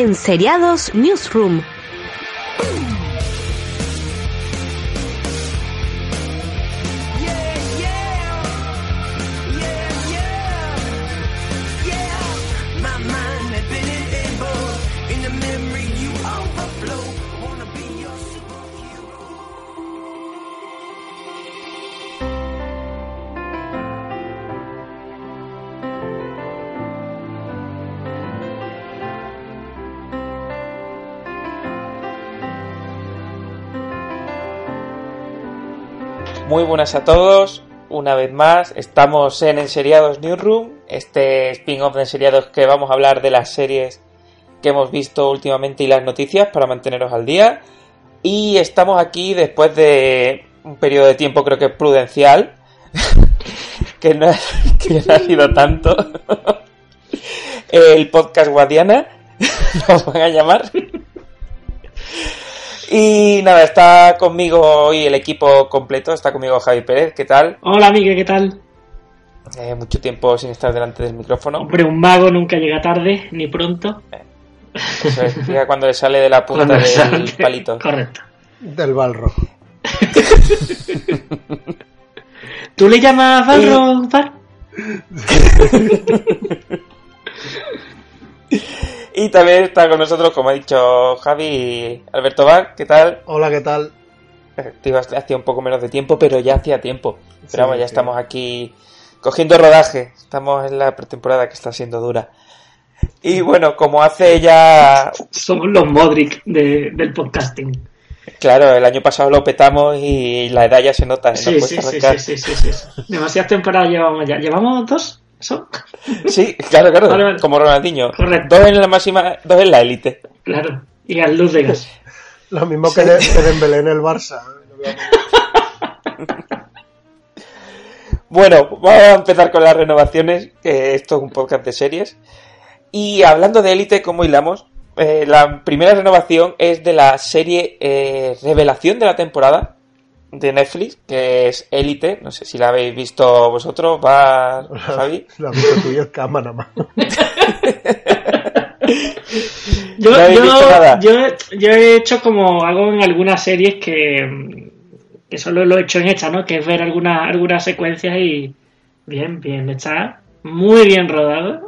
en Seriados Newsroom. Muy buenas a todos, una vez más estamos en Enseriados Newsroom, este spin-off de Enseriados que vamos a hablar de las series que hemos visto últimamente y las noticias para manteneros al día. Y estamos aquí después de un periodo de tiempo creo que prudencial, que, no, ha sido tanto. El podcast Guadiana, nos van a llamar. Y nada, está conmigo hoy el equipo completo, está conmigo Javi Pérez, ¿qué tal? Hola, Miguel, ¿qué tal? Eh, mucho tiempo sin estar delante del micrófono. Hombre, un mago nunca llega tarde, ni pronto. Eso es, llega cuando le sale de la punta del sale. palito. Correcto. Del Balro. ¿Tú le llamas Balro, Bar? Y también está con nosotros, como ha dicho Javi, Alberto Bach, ¿qué tal? Hola, ¿qué tal? Hacía un poco menos de tiempo, pero ya hacía tiempo. Pero Sí, vamos, ya sí. estamos aquí cogiendo rodaje. Estamos en la pretemporada que está siendo dura. Y bueno, como hace ya Somos los Modric de- del podcasting. Claro, el año pasado lo petamos y la edad ya se nota. Sí, sí, sí, sí, sí. Demasiadas temporadas llevamos ya. ¿Llevamos dos? ¿Eso? Sí, claro, claro, Vale, vale. como Ronaldinho. Correcto. Dos en la máxima, dos en la élite. Claro. Y al luz de gas. Lo mismo que, de, que Dembélé en el Barça. Bueno, vamos a empezar con las renovaciones, que esto es un podcast de series. Y hablando de élite, como hilamos, Eh, la primera renovación es de la serie eh, Revelación de la temporada de Netflix, que es Élite. No sé si la habéis visto vosotros, va Javi. Lo has visto tú y el. Yo, ¿No habéis yo, nada? yo, yo he hecho como hago en algunas series que, que solo lo he hecho en esta, ¿no? Que es ver algunas algunas secuencias y bien, bien, está muy bien rodado.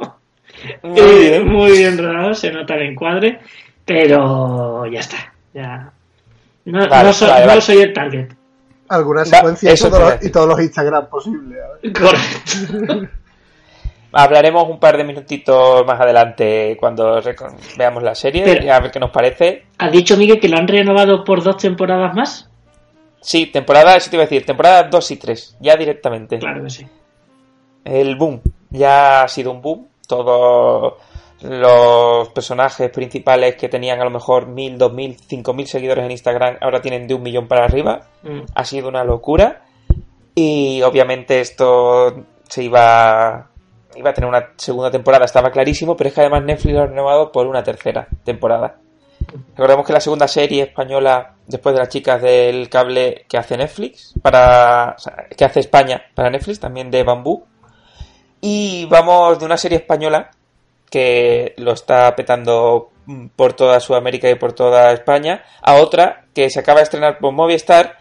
Muy Eh, bien. muy bien rodado, se nota el encuadre, pero ya está, ya. No, Vale, no vale, no vale. soy el target. Alguna Va, secuencia y todos, los, decir. y todos los Instagram posibles. a ver. Correcto. Hablaremos un par de minutitos más adelante cuando veamos la serie Pero- y a ver qué nos parece. ¿Has dicho, Miguel, que lo han renovado por dos temporadas más? Sí, temporada, eso te iba a decir, temporada 2 y 3, ya directamente. Claro que sí. El boom, ya ha sido un boom. Todos los personajes principales que tenían a lo mejor 1000, 2000, 5000 seguidores en Instagram ahora tienen de un millón para arriba. Mm. Ha sido una locura. Y obviamente esto se iba, iba a tener una segunda temporada, estaba clarísimo, pero es que además Netflix lo ha renovado por una tercera temporada. Recordemos que la segunda serie española, después de las chicas del cable que hace Netflix, para, o sea, que hace España para Netflix, también de Bambú. Y vamos de una serie española que lo está petando mm, por toda Sudamérica y por toda España, a otra que se acaba de estrenar por Movistar,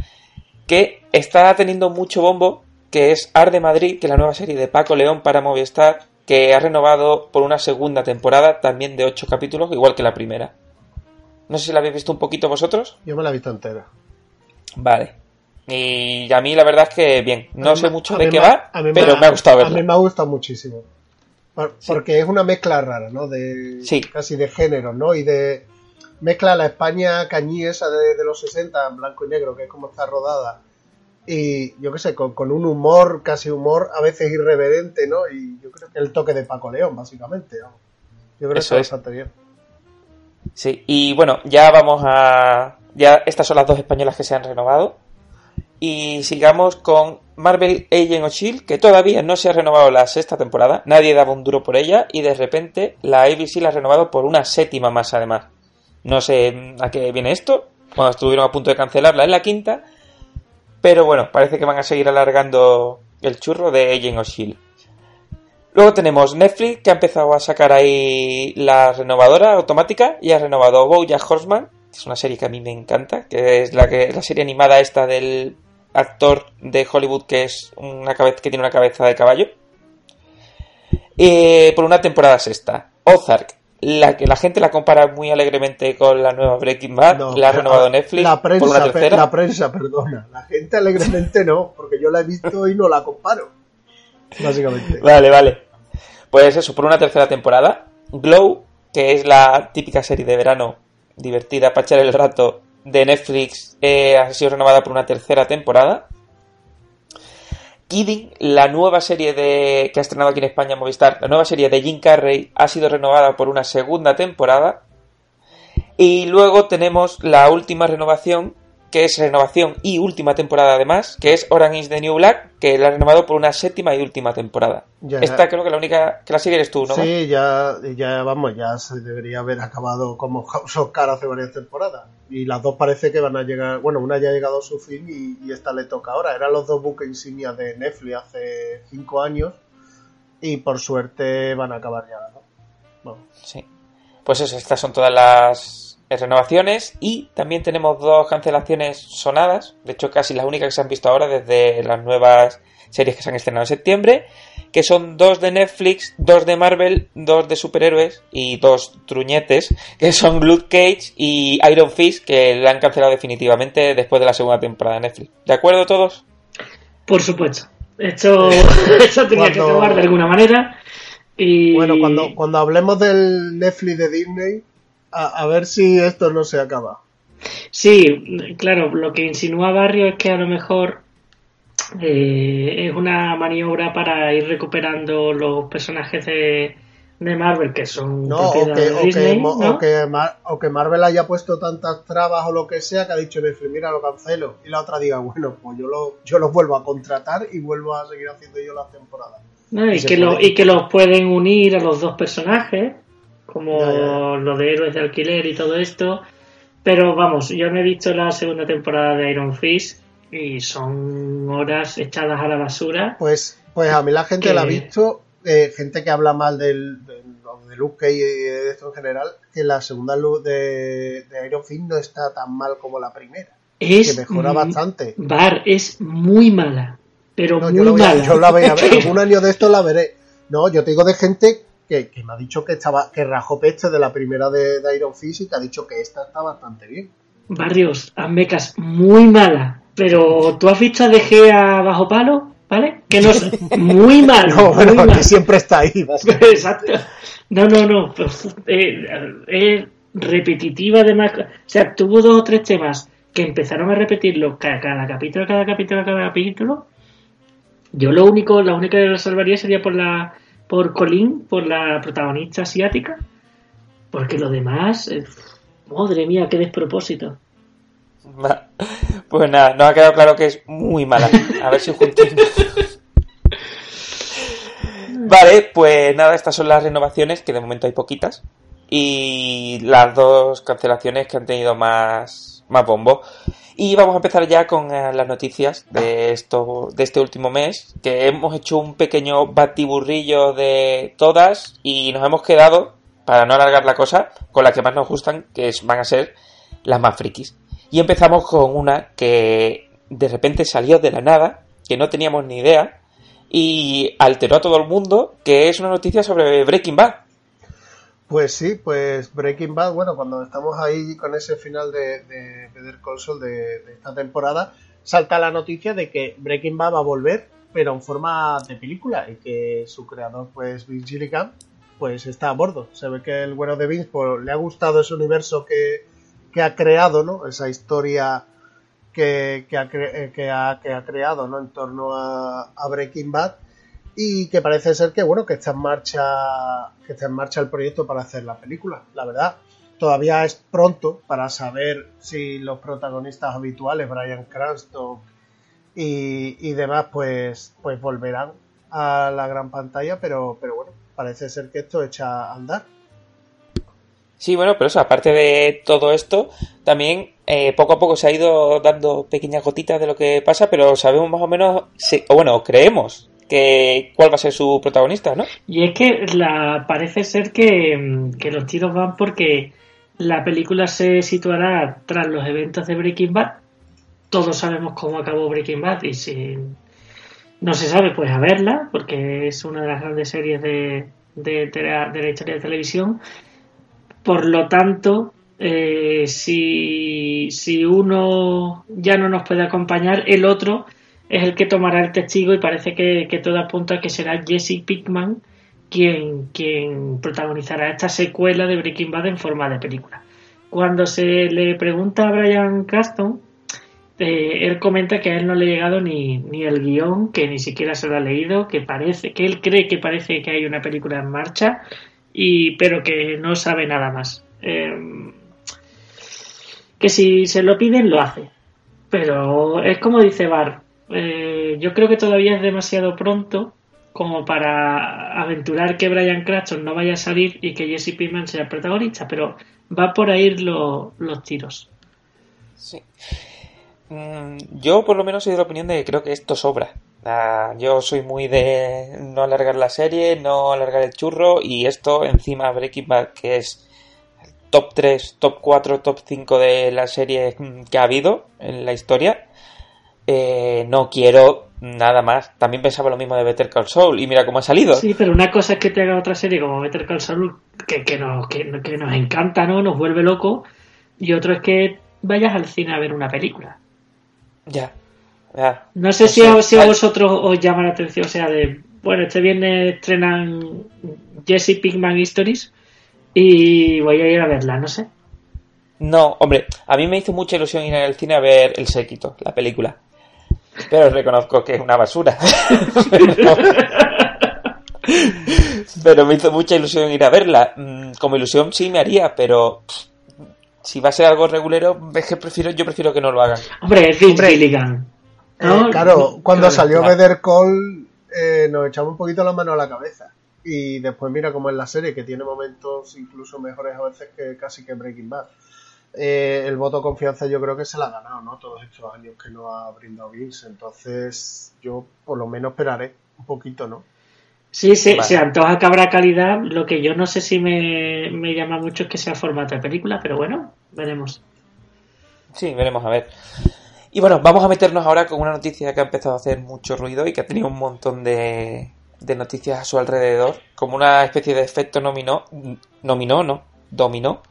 que está teniendo mucho bombo, que es Ar de Madrid, que es la nueva serie de Paco León para Movistar, que ha renovado por una segunda temporada, también de ocho capítulos, igual que la primera. No sé si la habéis visto un poquito vosotros. Yo me la he visto entera. Vale. Y a mí la verdad es que bien, no sé mucho de qué va, pero me ha gustado A mí verla. me ha gustado muchísimo. Por- Porque es una mezcla rara, ¿no? De, Sí. Casi de género, ¿no? Y de. Mezcla la España cañí esa de, de los 60 en blanco y negro, que es como está rodada. Y yo qué sé, con, con un humor, casi humor, a veces irreverente, ¿no? Y yo creo que el toque de Paco León, básicamente. ¿no? Yo creo Eso que es. bastante bien. Sí, y bueno, ya vamos a. Ya estas son las dos españolas que se han renovado. Y sigamos con Marvel Agent of Shield, que todavía no se ha renovado la sexta temporada. Nadie daba un duro por ella. Y de repente la ABC la ha renovado por una séptima más, además. No sé a qué viene esto. Cuando estuvieron a punto de cancelarla en la quinta. Pero bueno, parece que van a seguir alargando el churro de Agent of Shield. Luego tenemos Netflix que ha empezado a sacar ahí la renovadora automática y ha renovado Bojack Horseman, que es una serie que a mí me encanta, que es la que la serie animada esta del actor de Hollywood que es una cabeza que tiene una cabeza de caballo. Eh, por una temporada sexta. Ozark, la que la gente la compara muy alegremente con la nueva Breaking Bad, No, la ha renovado Netflix La prensa, por una pe- tercera. la prensa, perdona. La gente alegremente no, porque yo la he visto y no la comparo. Básicamente. Vale, vale. Pues eso, por una tercera temporada. Glow, que es la típica serie de verano divertida para echar el rato de Netflix, eh, ha sido renovada por una tercera temporada. Kidding, la nueva serie de que ha estrenado aquí en España Movistar, la nueva serie de Jim Carrey, ha sido renovada por una segunda temporada. Y luego tenemos la última renovación, que es renovación y última temporada además, que es Orange is the New Black, que la ha renovado por una séptima y última temporada. Ya. Esta creo que la única que la sigue eres tú, ¿no? Sí, ya, ya, vamos, ya se debería haber acabado como House of Cards hace varias temporadas. Y las dos parece que van a llegar, bueno, una ya ha llegado a su fin y, y esta le toca ahora. Eran los dos buques insignias de Netflix hace cinco años y por suerte van a acabar ya, ¿no? Vamos. Sí. Pues eso, estas son todas las renovaciones y también tenemos dos cancelaciones sonadas, de hecho casi las únicas que se han visto ahora desde las nuevas series que se han estrenado en septiembre, que son dos de Netflix, dos de Marvel, dos de superhéroes y dos truñetes, que son Luke Cage y Iron Fist, que la han cancelado definitivamente después de la segunda temporada de Netflix. ¿De acuerdo todos? Por supuesto. Esto, esto tenía que acabar de alguna manera. Y... Bueno, cuando, cuando hablemos del Netflix de Disney, a, a ver si esto no se acaba. Sí, claro, lo que insinúa Barrio es que a lo mejor eh, es una maniobra para ir recuperando los personajes de, de Marvel que son No, o que, de o, que, o, que Mar- o que Marvel haya puesto tantas trabas o lo que sea que ha dicho Netflix, mira, lo cancelo. Y la otra diga, bueno, pues yo, lo, yo los vuelvo a contratar y vuelvo a seguir haciendo yo las temporadas. ¿no? y que lo- y que los pueden unir a los dos personajes, como Ya, lo de héroes de alquiler y todo esto. Pero vamos, yo me he visto la segunda temporada de Iron Fist y son horas echadas a la basura. Pues, pues a mí la gente Que- la ha visto, eh, gente que habla mal del, del- de Luke Cage y de esto en general, que la segunda luz de, de Iron Fist no está tan mal como la primera. Es, que mejora bastante. Bar es muy mala, pero No, muy yo, la voy a, mala. yo la voy a ver, algún año de esto la veré. No, yo te digo de gente que, que me ha dicho que estaba que rajó peste de la primera de, de Iron Fist y que ha dicho que esta está bastante bien. Barrios, Azmecas, muy mala. Pero tú has visto a DG a bajo palo, ¿vale? Que no es muy mal. No, bueno, muy que mal. siempre está ahí. Exacto. No, no, no. pues, eh, es repetitiva además. O sea, tuvo dos o tres temas que empezaron a repetirlo cada, cada capítulo, cada capítulo, cada capítulo. Yo lo único, la única que lo salvaría sería por la por Colin, por la protagonista asiática. Porque lo demás, eh, madre mía, qué despropósito. Pues nada, nos ha quedado claro que es muy mala. A ver si juntos. Vale, pues nada, estas son las renovaciones, que de momento hay poquitas. Y las dos cancelaciones que han tenido más, más bombo. Y vamos a empezar ya con eh, las noticias de, esto, de este último mes, que hemos hecho un pequeño batiburrillo de todas y nos hemos quedado, para no alargar la cosa, con las que más nos gustan, que van a ser las más frikis. Y empezamos con una que de repente salió de la nada, que no teníamos ni idea, y alteró a todo el mundo, que es una noticia sobre Breaking Bad. Pues sí, pues Breaking Bad, bueno, cuando estamos ahí con ese final de, de Better Call Saul de, esta temporada, salta la noticia de que Breaking Bad va a volver, pero en forma de película, y que su creador, pues Vince Gilligan, pues está a bordo. Se ve que el bueno de Vince pues, le ha gustado ese universo que, ha creado, ¿no? Esa historia eh, que, ha, que ha creado, ¿no? En torno a Breaking Bad y que parece ser que bueno que está en marcha que está en marcha el proyecto para hacer la película. La verdad todavía es pronto para saber si los protagonistas habituales Brian Cranston y, y demás pues pues volverán a la gran pantalla pero pero bueno parece ser que esto echa a andar. Sí, bueno, pero eso, aparte de todo esto, también eh, poco a poco se ha ido dando pequeñas gotitas de lo que pasa, pero sabemos más o menos, se- o bueno, creemos que cuál va a ser su protagonista, ¿no? Y es que la, parece ser que, que los tiros van porque la película se situará tras los eventos de Breaking Bad. Todos sabemos cómo acabó Breaking Bad y si no se sabe, pues a verla, porque es una de las grandes series de, de la historia de televisión. Por lo tanto, eh, si, si uno ya no nos puede acompañar, el otro es el que tomará el testigo y parece que, que todo apunta a que será Jesse Pickman quien, quien protagonizará esta secuela de Breaking Bad en forma de película. Cuando se le pregunta a Brian Cranston, eh, él comenta que a él no le ha llegado ni, ni el guion, que ni siquiera se lo ha leído, que parece, que él cree que parece que hay una película en marcha, y, pero que no sabe nada más. Eh, que si se lo piden, lo hace. Pero es como dice Bar, eh, yo creo que todavía es demasiado pronto como para aventurar que Brian Cranston no vaya a salir y que Jesse Pinkman sea el protagonista, pero va por ahí lo, los tiros. Sí. Mm, yo por lo menos soy de la opinión de que creo que esto sobra. Ah, yo soy muy de no alargar la serie, no alargar el churro y esto encima Breaking Bad que es top 3, top 4, top 5 de la serie que ha habido en la historia. Eh, no quiero nada más. También pensaba lo mismo de Better Call Saul y mira cómo ha salido. Sí, pero una cosa es que te haga otra serie como Better Call Saul que, que, nos, que, que nos encanta, ¿no? Nos vuelve loco y otro es que vayas al cine a ver una película. Ya. ya. No sé si, a, si a vosotros os llama la atención, o sea, de, bueno, este viernes estrenan Jesse Pinkman Stories y voy a ir a verla, no sé. No, hombre, a mí me hizo mucha ilusión ir al cine a ver El Séquito, la película. Pero reconozco que es una basura. pero, pero me hizo mucha ilusión ir a verla. Mm, Como ilusión sí me haría, pero si va a ser algo regulero, es que prefiero, yo prefiero que no lo hagan. Hombre, es Gilligan. Eh, claro, cuando Claro, salió claro. Better Call eh, nos echamos un poquito la mano a la cabeza. Y después mira como en la serie, que tiene momentos incluso mejores a veces que casi que Breaking Bad. Eh, el voto de confianza yo creo que se la ha ganado, ¿no? Todos estos años que no ha brindado Vince. Entonces yo por lo menos esperaré un poquito, ¿no? Sí, se, Vale. se antoja que habrá calidad. Lo que yo no sé si me, me llama mucho es que sea formato de película, pero bueno, veremos. Sí, veremos a ver. Y bueno, vamos a meternos ahora con una noticia que ha empezado a hacer mucho ruido y que ha tenido un montón de, de noticias a su alrededor, como una especie de efecto nominó, nominó, no, dominó,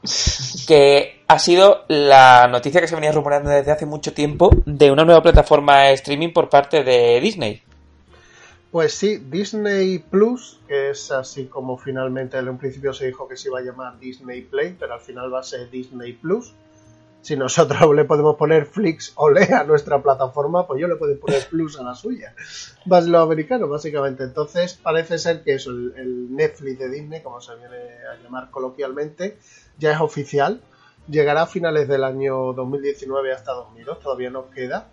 que ha sido la noticia que se venía rumoreando desde hace mucho tiempo de una nueva plataforma de streaming por parte de Disney. Pues sí, Disney Plus, que es así como finalmente en un principio se dijo que se iba a llamar Disney Play, pero al final va a ser Disney Plus. Si nosotros le podemos poner Flix o Lea a nuestra plataforma, pues yo le puedo poner Plus a la suya. Más americano, básicamente. Entonces parece ser que eso, el, Netflix de Disney, como se viene a llamar coloquialmente, ya es oficial. Llegará a finales del año 2019 hasta 2002, todavía nos queda.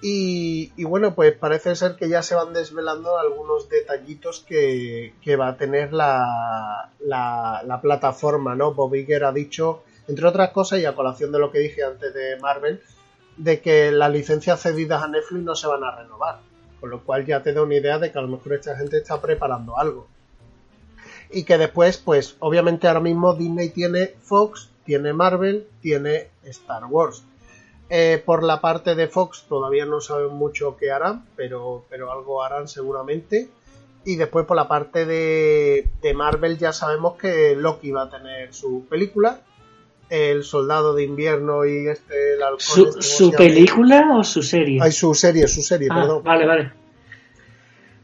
Y, y bueno, pues parece ser que ya se van desvelando algunos detallitos que, que va a tener la, la, la plataforma, ¿no? Bob Iger ha dicho, entre otras cosas, y a colación de lo que dije antes de Marvel, de que las licencias cedidas a Netflix no se van a renovar. Con lo cual ya te da una idea de que a lo mejor esta gente está preparando algo. Y que después, pues obviamente ahora mismo Disney tiene Fox, tiene Marvel, tiene Star Wars. Eh, por la parte de Fox todavía no saben mucho qué harán, pero, pero algo harán seguramente. Y después por la parte de, de Marvel ya sabemos que Loki va a tener su película. El Soldado de Invierno y este, el halcón ¿Su, este, ¿cómo su película o su serie? Ay, su serie, su serie, Ah, perdón. vale, vale.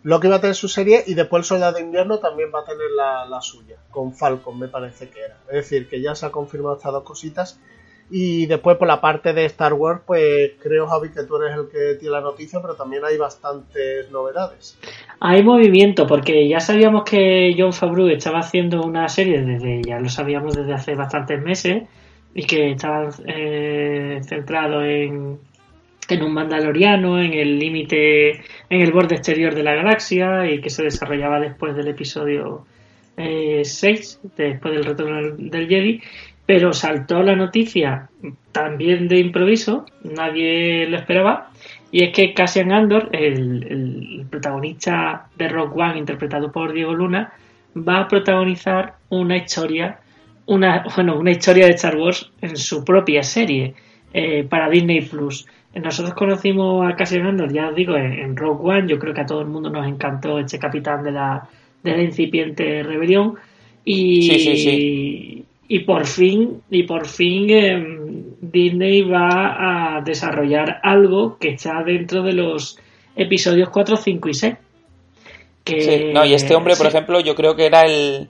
Loki va a tener su serie y después el Soldado de Invierno también va a tener la, la suya, con Falcon me parece que era. Es decir, que ya se ha confirmado estas dos cositas. Y después por la parte de Star Wars, pues creo Javi que tú eres el que tiene la noticia, pero también hay bastantes novedades. Hay movimiento, porque ya sabíamos que John Favreau estaba haciendo una serie desde, ya lo sabíamos desde hace bastantes meses, y que estaba eh, centrado en, en un mandaloriano, en el límite, en el borde exterior de la galaxia, y que se desarrollaba después del episodio 6, después del retorno del Jedi, pero saltó la noticia también de improviso, nadie lo esperaba, Y es que Cassian Andor, el, protagonista de Rock One, interpretado por Diego Luna, va a protagonizar una historia, una, bueno, una historia de Star Wars en su propia serie eh, para Disney Plus. Nosotros conocimos a Cassian Andor, ya os digo, en, en Rogue One. Yo creo que a todo el mundo nos encantó este capitán de la, de la incipiente rebelión. Y, sí, sí. Y por fin, y por fin em, Disney va a desarrollar algo que está dentro de los episodios 4, 5 y 6. Que, Sí, no, y este hombre, por Eh, ejemplo, yo creo que era el.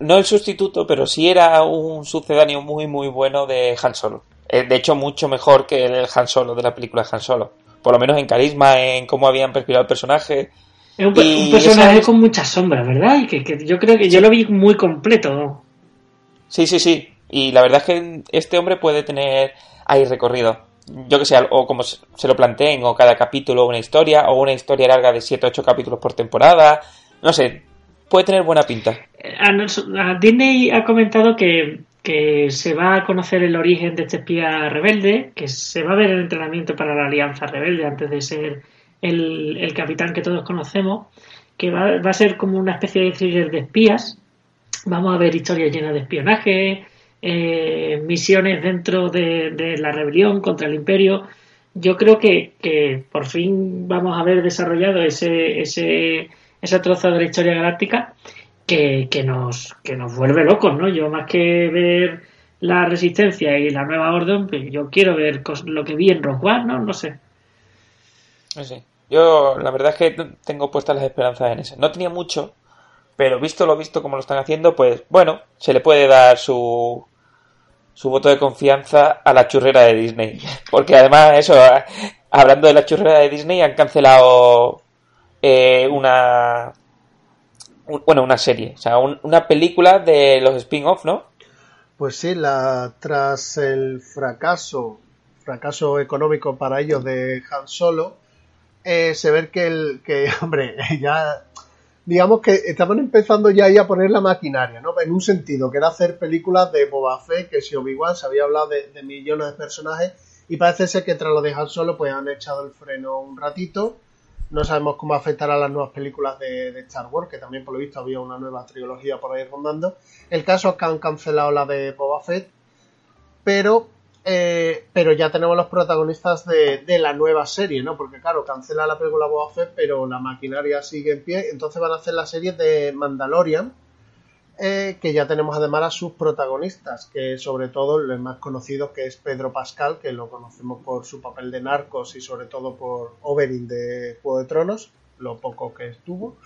No el sustituto, pero sí era un sucedáneo muy, muy bueno de Han Solo. Eh, De hecho, mucho mejor que el Han Solo de la película Han Solo. Por lo menos en carisma, en cómo habían perspirado el personaje. Es un, un personaje esa- con muchas sombras, ¿verdad? Y que, que yo creo que yo lo vi muy completo. Sí, sí, sí. Y la verdad es que este hombre puede tener ahí recorrido. Yo que sé, o como se lo planteen, o cada capítulo una historia, o una historia larga de 7 o 8 capítulos por temporada. No sé, puede tener buena pinta. Disney ha comentado que, que se va a conocer el origen de este espía rebelde, que se va a ver el entrenamiento para la Alianza Rebelde antes de ser el, el capitán que todos conocemos, que va, va a ser como una especie de thriller de espías. Vamos a ver historias llenas de espionaje, eh, misiones dentro de, la rebelión contra el imperio. Yo creo que, por fin vamos a ver desarrollado ese, ese, ese trozo de la historia galáctica que, que nos, que nos vuelve locos, ¿no? Yo más que ver la resistencia y la nueva orden, pues yo quiero ver lo que vi en Rock One, ¿no? No sé. Yo la verdad es que tengo puestas las esperanzas en ese. No tenía mucho, pero visto lo visto como lo están haciendo, pues bueno, se le puede dar su su voto de confianza a la churrera de Disney. Porque además, eso, a- hablando de la churrera de Disney, han cancelado eh, una un- bueno, una serie, o sea, un- una película de los spin-off, ¿no? Pues sí, la, tras el fracaso, fracaso económico para ellos de Han Solo, eh, se ve que el, que, hombre, ya, digamos que estaban empezando ya ahí a poner la maquinaria, ¿no? En un sentido, que era hacer películas de Boba Fett, que si Obi-Wan se había hablado de, millones de personajes, y parece ser que tras lo de Han Solo, pues han echado el freno un ratito. No sabemos cómo afectará a las nuevas películas de, de Star Wars, que también por lo visto había una nueva trilogía por ahí rondando. El caso es que han cancelado la de Boba Fett, pero, eh, pero ya tenemos los protagonistas de, la nueva serie, ¿no? Porque claro, cancela la película Boba Fett, pero la maquinaria sigue en pie, entonces van a hacer la serie de Mandalorian, eh, que ya tenemos además a sus protagonistas, que sobre todo el más conocido que es Pedro Pascal, que lo conocemos por su papel de Narcos y sobre todo por Oberyn de Juego de Tronos, lo poco que estuvo.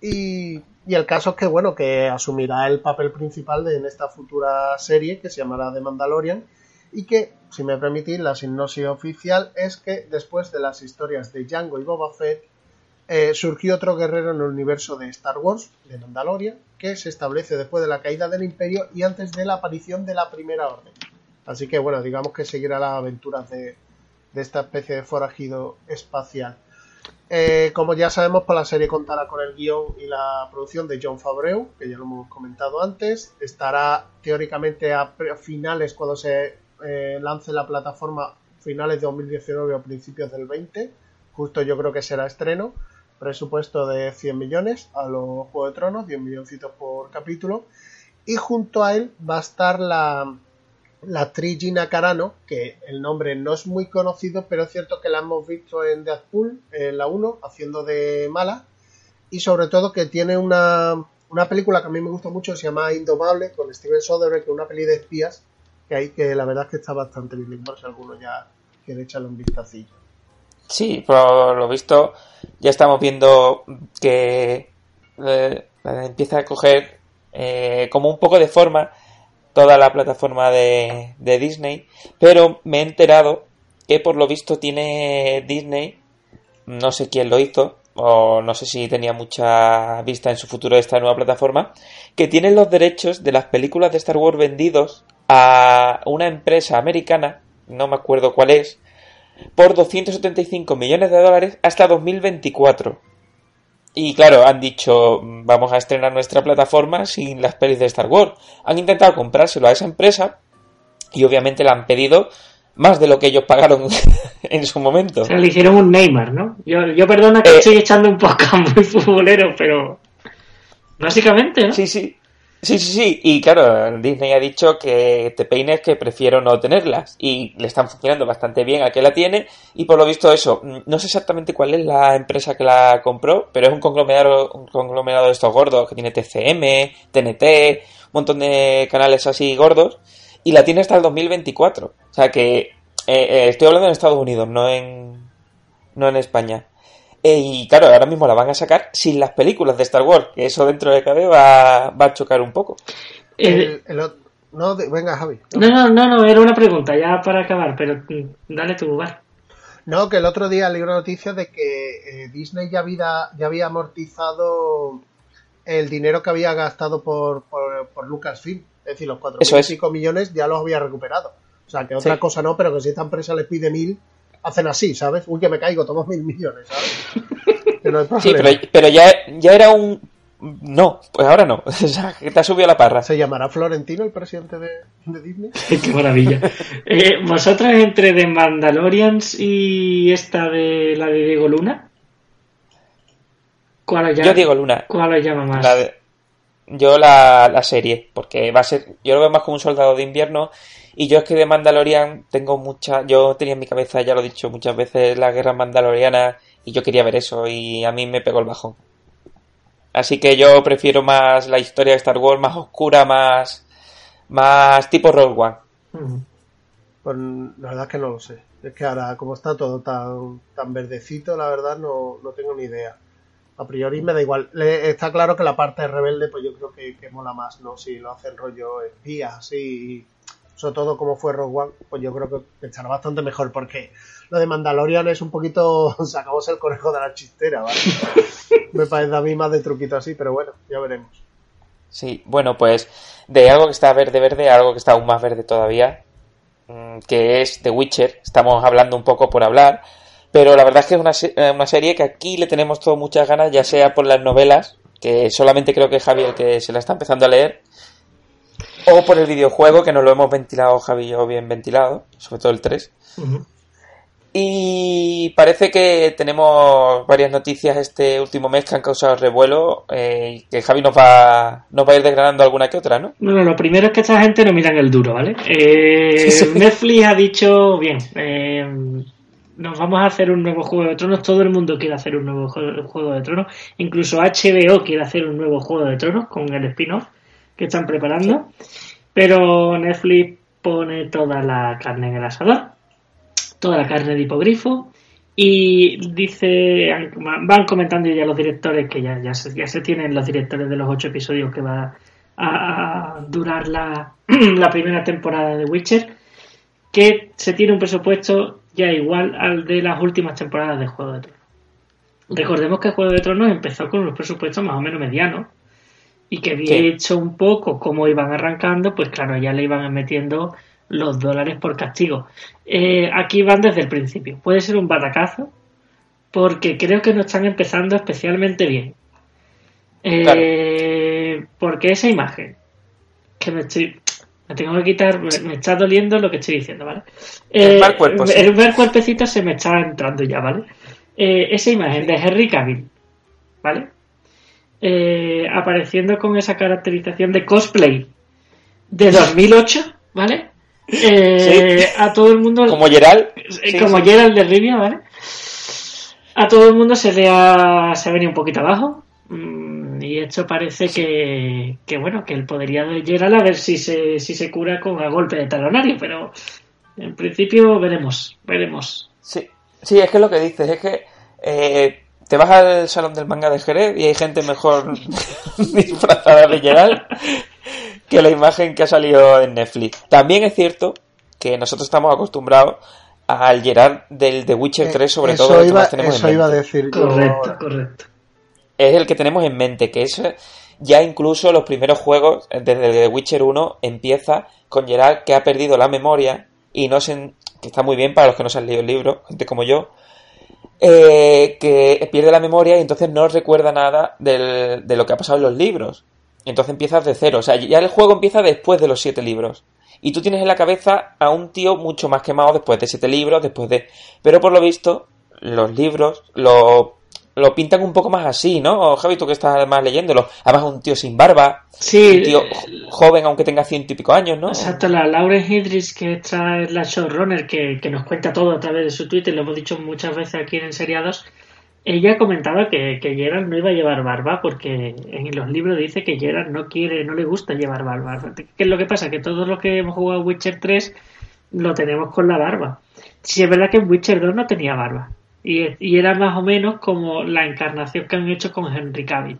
Y, y el caso es que, bueno, que asumirá el papel principal de, en esta futura serie que se llamará The Mandalorian y que, si me permitís, la sinopsis oficial es que después de las historias de Django y Boba Fett, eh, surgió otro guerrero en el universo de Star Wars, de Mandalorian, que se establece después de la caída del Imperio y antes de la aparición de la Primera Orden. Así que, bueno, digamos que seguirá las aventuras de, de esta especie de forajido espacial. Eh, como ya sabemos, pues la serie contará con el guion y la producción de John Favreau, que ya lo hemos comentado antes. Estará teóricamente a finales, cuando se eh, lance la plataforma, finales de 2019 o principios del 20. Justo yo creo que será estreno. Presupuesto de 100 millones a los Juegos de Tronos, 10 milloncitos por capítulo. Y junto a él va a estar la, la actriz Gina Carano, que el nombre no es muy conocido, pero es cierto que la hemos visto en Deadpool, en la 1, haciendo de mala, y sobre todo que tiene una, una película que a mí me gusta mucho, se llama Indomable, con Steven Soderbergh, que es una peli de espías, que hay que la verdad es que está bastante bien, por si alguno ya quiere echarle un vistacillo. Sí, por lo visto ya estamos viendo que eh, empieza a coger eh, como un poco de forma toda la plataforma de, de Disney, pero me he enterado que por lo visto tiene Disney, no sé quién lo hizo, o no sé si tenía mucha vista en su futuro esta nueva plataforma, que tiene los derechos de las películas de Star Wars vendidos a una empresa americana, no me acuerdo cuál es, por 275 millones de dólares hasta 2024. Y claro, han dicho, vamos a estrenar nuestra plataforma sin las pelis de Star Wars. Han intentado comprárselo a esa empresa y obviamente le han pedido más de lo que ellos pagaron en su momento. O sea, le hicieron un Neymar, ¿no? Yo, yo perdona que Eh. estoy echando un poco muy futbolero, pero básicamente, ¿no? Sí, sí. Sí, sí, sí. Y claro, Disney ha dicho que te peines que prefiero no tenerlas. Y le están funcionando bastante bien a que la tiene. Y por lo visto eso, mm, no sé exactamente cuál es la empresa que la compró, pero es un conglomerado, un conglomerado de estos gordos que tiene TCM, TNT, un montón de canales así gordos. Y la tiene hasta el 2024. O sea que eh, eh, estoy hablando en Estados Unidos, no en, no en España. Eh, y claro, ahora mismo la van a sacar sin las películas de Star Wars, que eso dentro de cabe va, va a chocar un poco. Eh, El- el ot- no, de- venga, Javi. no, no, no, no, era una pregunta ya para acabar, pero mm, dale tu lugar. No, que el otro día leí una noticia de que eh, Disney ya había, ya había amortizado el dinero que había gastado por, por, por Lucasfilm. Es decir, los cuatro Eso mil es. y pico millones ya los había recuperado. O sea, que otra Sí. cosa no, pero que si esta empresa les pide mil, hacen así, ¿sabes? Uy, que me caigo, tomo mil millones, ¿sabes? que no hay Sí, pero, pero ya, ya era un... No, pues ahora no. O sea, que te ha subido la parra. ¿Se llamará Florentino el presidente de, de Disney? Qué maravilla. Eh, ¿Vosotros entre The Mandalorians y esta de la de Diego Luna? ¿Cuál os llama, Yo digo Luna. ¿cuál os llama más? La de- yo la, la serie, porque va a ser... Yo lo veo más como un soldado de invierno. Y yo es que de Mandalorian tengo mucha... Yo tenía en mi cabeza, ya lo he dicho muchas veces, la guerra mandaloriana. Y yo quería ver eso. Y a mí me pegó el bajón. Así que yo prefiero más la historia de Star Wars, más oscura, más... Más tipo Rogue One. Pues la verdad es que no lo sé. Es que ahora, como está todo tan, tan verdecito, la verdad no, no tengo ni idea. A priori me da igual. Le- está claro que la parte rebelde, pues yo creo que, que mola más, ¿no? Si lo hacen rollo espías, así. y Sobre todo como fue Rogue One, pues yo creo que estará bastante mejor. Porque lo de Mandalorian es un poquito. Sacamos el conejo de la chistera, ¿vale? me parece a mí más de truquito así, pero bueno, ya veremos. Sí, bueno, pues de algo que está verde verde a algo que está aún más verde todavía, mm, que es The Witcher. Estamos hablando un poco por hablar, pero la verdad es que es una, se- eh, una serie que aquí le tenemos todo muchas ganas, ya sea por las novelas, que solamente creo que Javi el que se la está empezando a leer, o por el videojuego, que nos lo hemos ventilado Javi y yo bien ventilado, sobre todo el 3. Ujú. Y parece que tenemos varias noticias este último mes que han causado revuelo eh, y que Javi nos va, nos va a ir desgranando alguna que otra, ¿no? Bueno, lo primero es que esta gente no miran el duro, ¿vale? Eh, Sí, sí. Netflix ha dicho, bien, eh, nos vamos a hacer un nuevo Juego de Tronos, todo el mundo quiere hacer un nuevo Juego de Tronos, incluso HBO quiere hacer un nuevo Juego de Tronos con el spin-off que están preparando, pero Netflix pone toda la carne en el asador, toda la carne de hipogrifo, y dice, van comentando ya los directores, que ya, se, tienen los directores de los ocho episodios que va a, durar la primera temporada de Witcher, que se tiene un presupuesto ya igual al de las últimas temporadas de Juego de Tronos. Recordemos que Juego de Tronos empezó con unos presupuestos más o menos medianos y que había Sí. hecho un poco como iban arrancando, pues claro, ya le iban metiendo los dólares por castigo. Eh, aquí van desde el principio. Puede ser un batacazo porque creo que no están empezando especialmente bien. Eh, Porque esa imagen que me estoy tengo que quitar, me, me está doliendo lo que estoy diciendo, ¿vale? El Eh, mal cuerpo, sí. el ver cuerpecito se me está entrando ya, ¿vale? Eh, esa imagen de Henry Cavill, ¿vale? Eh, apareciendo con esa caracterización de cosplay de 2008, ¿vale? Eh, Sí. A todo el mundo Como Gerald. eh, sí, como. Gerald de Rivia, ¿vale? A todo el mundo se le ha, se ha venido un poquito abajo. Mm, Y esto parece que, que, bueno, que el podería de Gerald a ver si se, si se cura con a golpe de talonario, pero en principio veremos, veremos. Sí, sí, es que es lo que dices, es que eh, te vas al salón del manga de Jerez y hay gente mejor disfrazada de Gerald que la imagen que ha salido en Netflix. También es cierto que nosotros estamos acostumbrados al Gerald del The Witcher 3, sobre Eh, eso todo, que iba, más tenemos eso en iba a decir Correcto, correcto. Es el que tenemos en mente, que es ya incluso los primeros juegos, desde The Witcher 1, empieza con Gerald que ha perdido la memoria y no se, que está muy bien para los que no se han leído el libro, gente como yo, eh, que pierde la memoria y entonces no recuerda nada del- de lo que ha pasado en los libros. Entonces empiezas de cero. O sea, ya el juego empieza después de los siete libros. Y tú tienes en la cabeza a un tío mucho más quemado después de siete libros, después de... Pero por lo visto, los libros lo, lo pintan un poco más así, ¿no? Javi, tú que estás además leyéndolo. Además un tío sin barba, Sí, un tío jo- joven aunque tenga ciento y pico años, ¿no? Exacto, la Lauren Hidris, que esta es la showrunner que, que nos cuenta todo a través de su Twitter, lo hemos dicho muchas veces aquí en Seriados, ella comentaba que, que Geralt no iba a llevar barba porque en los libros dice que Geralt no quiere, no le gusta llevar barba. ¿Qué es lo que pasa? Que todos los que hemos jugado Witcher 3 lo tenemos con la barba. Sí, es verdad que en Witcher 2 no tenía barba. Y, y era más o menos como la encarnación que han hecho con Henry Cavill.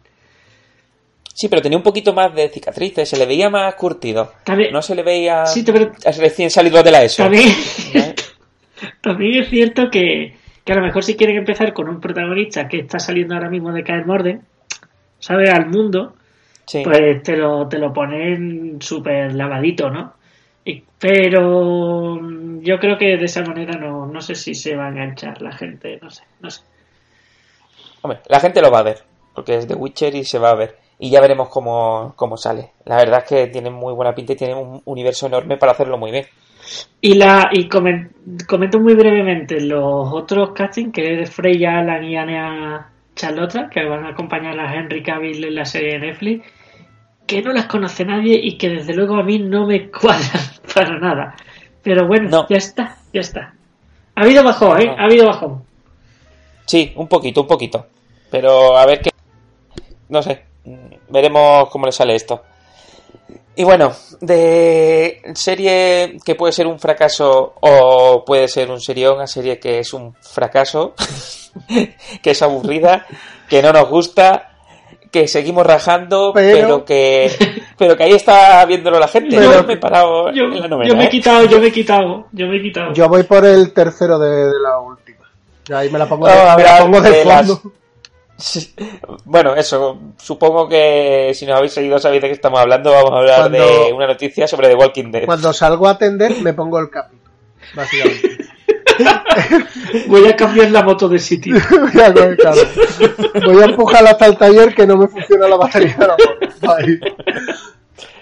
Sí, pero tenía un poquito más de cicatrices, se le veía más curtido. También- No se le veía Sí, pero recién salido de la ESO. También, ¿eh? también es cierto que, que a lo mejor si quieren empezar con un protagonista que está saliendo ahora mismo de caer morde, ¿sabes? Al mundo, Sí. pues te lo, te lo ponen súper lavadito, ¿no? Pero mm, yo creo que de esa manera no, no sé si se va a enganchar la gente, no sé, no sé. Hombre, la gente lo va a ver, porque es de Witcher y se va a ver. Y ya veremos cómo, cómo sale. La verdad es que tiene muy buena pinta y tiene un universo enorme para hacerlo muy bien. Y la y comen- comento muy brevemente los otros castings, que es Freya, y Anya Charlotta, que van a acompañar a Henry Cavill en la serie de Netflix, que no las conoce nadie y que desde luego a mí no me cuadran para nada. Pero bueno, No. ya está, ya está. Ha habido bajón, ¿eh? No. Ha habido bajón. Sí, un poquito, un poquito. Pero a ver qué... No sé, veremos cómo le sale esto. Y bueno, de serie que puede ser un fracaso o puede ser un serión a serie que es un fracaso, que es aburrida, que no nos gusta, que seguimos rajando, Pero- pero, que pero que ahí está viéndolo la gente. Pero- yo me he parado Yo, en la novela. yo me he ¿eh? quitado, yo me he quitado, yo me he quitado. Yo voy por el tercero de, de la última. Ya ahí me la pongo de, me la hablar pongo de de las- fondo. Sí. Bueno, eso, supongo que si nos habéis seguido sabéis de qué estamos hablando. Vamos a hablar Cuando- de una noticia sobre The Walking Dead. Cuando salgo a atender, me pongo el capítulo. Básicamente. Voy a cambiar la moto de sitio. Voy a, claro. Voy a empujarla hasta el taller que no me funciona la batería de la moto.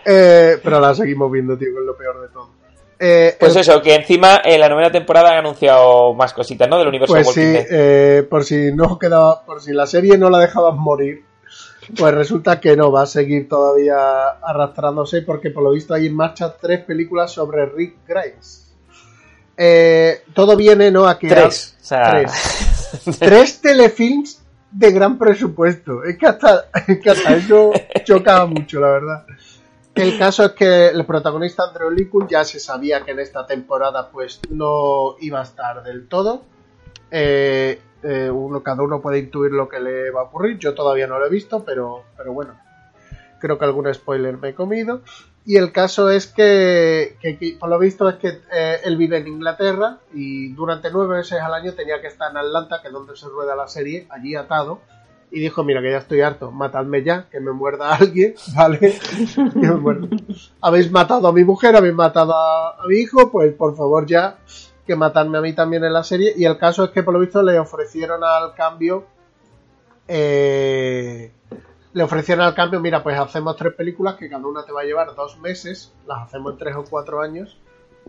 Eh, pero la seguimos viendo, tío, que es lo peor de todo. Eh, Pues el- eso, que encima en la novena temporada han anunciado más cositas, ¿no? Del universo Pues de Walking sí, Dead. eh, por si no quedaba, por si la serie no la dejaban morir, pues resulta que no, va a seguir todavía arrastrándose porque por lo visto hay en marcha tres películas sobre Rick Grimes. Eh, todo viene, ¿no? A que Tres. O sea, Tres. tres telefilms de gran presupuesto. Es que hasta, es que hasta eso chocaba mucho, la verdad. El caso es que el protagonista Andrew Lincoln ya se sabía que en esta temporada pues no iba a estar del todo. Eh, eh, uno, cada uno puede intuir lo que le va a ocurrir. Yo todavía no lo he visto, pero, pero bueno, creo que algún spoiler me he comido. Y el caso es que, por lo visto es que eh, él vive en Inglaterra y durante nueve meses al año tenía que estar en Atlanta, que es donde se rueda la serie, allí atado. Y dijo, mira que ya estoy harto, matadme ya, que me muerda alguien, ¿vale? Habéis matado a mi mujer, habéis matado a, mi hijo, pues por favor ya, que matadme a mí también en la serie. Y el caso es que por lo visto le ofrecieron al cambio... eh, le ofrecieron al cambio, mira, pues hacemos tres películas que cada una te va a llevar dos meses, las hacemos en tres o cuatro años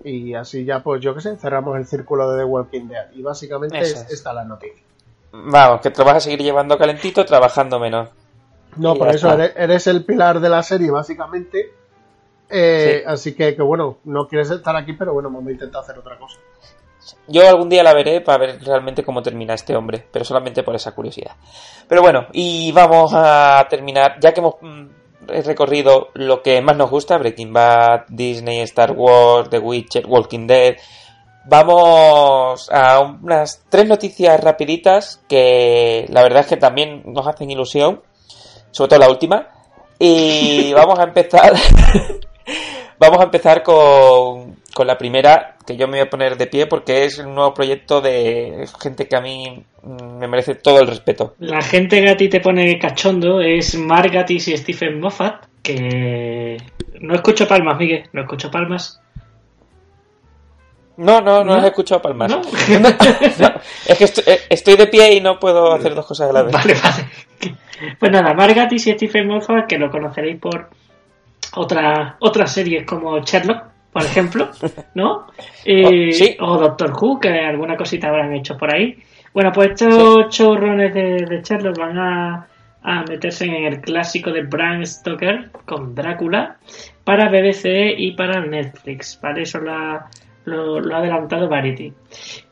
y así ya, pues yo qué sé, cerramos el círculo de The Walking Dead. Y básicamente es, es. esta la noticia. Vamos, que te lo vas a seguir llevando calentito trabajando menos. No, Y por eso está. eres, eres el pilar de la serie, básicamente. Eh, Sí. Así que, que bueno, no quieres estar aquí, pero bueno, vamos a intentar hacer otra cosa. Yo algún día la veré para ver realmente cómo termina este hombre, pero solamente por esa curiosidad. Pero bueno, y vamos a terminar, ya que hemos mm, recorrido lo que más nos gusta, Breaking Bad, Disney, Star Wars, The Witcher, Walking Dead, vamos a unas tres noticias rapiditas que la verdad es que también nos hacen ilusión, sobre todo la última, y vamos a empezar Vamos a empezar con, con la primera, que yo me voy a poner de pie porque es un nuevo proyecto de gente que a mí me merece todo el respeto. La gente que a ti te pone cachondo es Mark Gatiss y Stephen Moffat, que no escucho palmas, Miguel, no escucho palmas. No, no, no, ¿No? he escuchado palmas. ¿No? No, es que estoy, eh, estoy de pie y no puedo hacer dos cosas a la vez. Vale, vale. Pues nada, Mark Gatiss y Stephen Moffat, que lo conoceréis por otra, otras series como Sherlock, por ejemplo, ¿no? Eh, Oh, sí. O Doctor Who, que alguna cosita habrán hecho por ahí. Bueno, pues estos showrunners de, de Sherlock van a, a meterse en el clásico de Bram Stoker con Drácula para BBC y para Netflix, ¿vale? Eso lo ha, lo, lo ha adelantado Variety.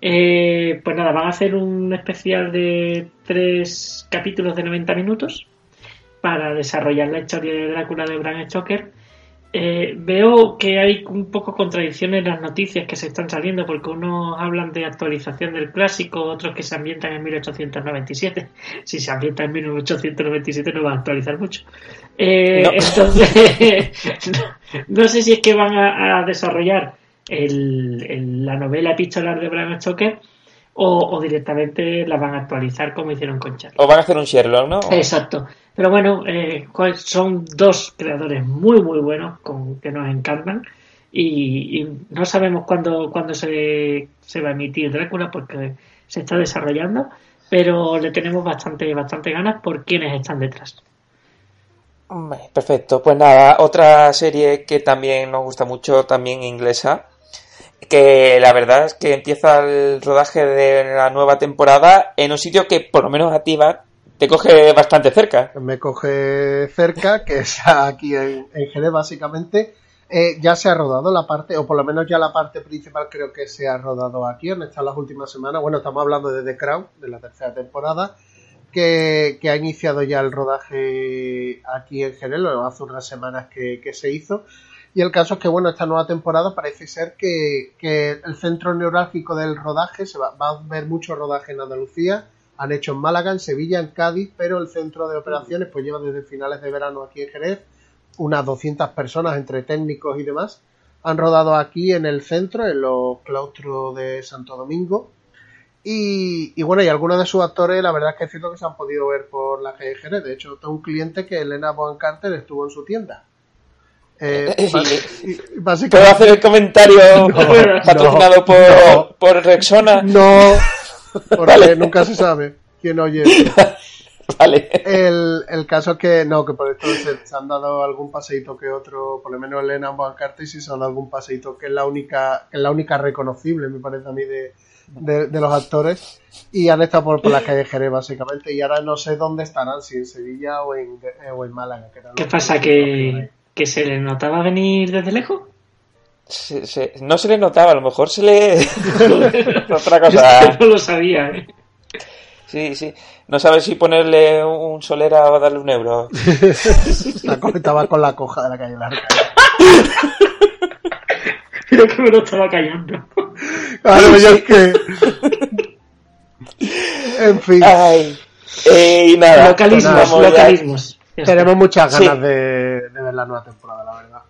Eh, pues nada, van a hacer un especial de tres capítulos de 90 minutos para desarrollar la historia de Drácula de Bram Stoker. Eh, veo que hay un poco contradicciones en las noticias que se están saliendo porque unos hablan de actualización del clásico, otros que se ambientan en 1897. Si se ambienta en 1897 no va a actualizar mucho. Eh, No. Entonces, no, no sé si es que van a, a desarrollar el- el- la novela epistolar de Bram Stoker o, o directamente la van a actualizar como hicieron con Charlie. O van a hacer un Sherlock, ¿no? Exacto. Pero bueno, eh, son dos creadores muy, muy buenos con, que nos encantan. Y, y no sabemos cuándo, cuándo se, se va a emitir Drácula porque se está desarrollando. Pero le tenemos bastante, bastante ganas por quienes están detrás. Perfecto, pues nada, otra serie que también nos gusta mucho, también inglesa, que la verdad es que empieza el rodaje de la nueva temporada en un sitio que por lo menos a ti te coge bastante cerca. me coge cerca, que es aquí en, en Jerez básicamente. Eh, ya se ha rodado la parte, o por lo menos ya la parte principal creo que se ha rodado aquí, en estas las últimas semanas. Bueno, estamos hablando de The Crown, de la tercera temporada, que, ha iniciado ya el rodaje aquí en Jerez, hace unas semanas que, que se hizo. Y el caso es que, bueno, esta nueva temporada parece ser que, el centro neurálgico del rodaje, se va, va a haber mucho rodaje en Andalucía, han hecho en Málaga, en Sevilla, en Cádiz, pero el centro de operaciones pues lleva desde finales de verano aquí en Jerez unas 200 personas entre técnicos y demás. Han rodado aquí en el centro, en los claustros de Santo Domingo. Y, bueno, y algunos de sus actores, la verdad es que es cierto que se han podido ver por la calle Jerez. De hecho, tengo un cliente que Elena Bohan Carter estuvo en su tienda. Eh, ¿Puedo hacer el comentario patrocinado no, por, no. por Rexona? no, porque Vale. nunca se sabe quién oye. Vale. El, el caso es que no, que por esto se, se han dado algún paseíto que otro, por lo menos Elena Boncarte sí se han dado algún paseíto que es la única, que es la única reconocible, me parece a mí, de, de, de los actores. Y han estado por, por la calle Jerez, básicamente, y ahora no sé dónde estarán, si en Sevilla o en, eh, o en Málaga. que ¿Qué pasa? que- ¿Que, se le notaba venir desde lejos? Se- se- no se le notaba, a lo mejor se le... Otra cosa. no lo sabía. ¿eh? Sí, sí. No sabes si ponerle un solera o darle un euro. La co- estaba con la coja de la calle Larga. Creo que me lo estaba callando. Claro, yo es que. En fin, Ay. Eh, y nada. localismos, pues localismos. Tenemos muchas Sí. ganas de, de ver la nueva temporada, la verdad.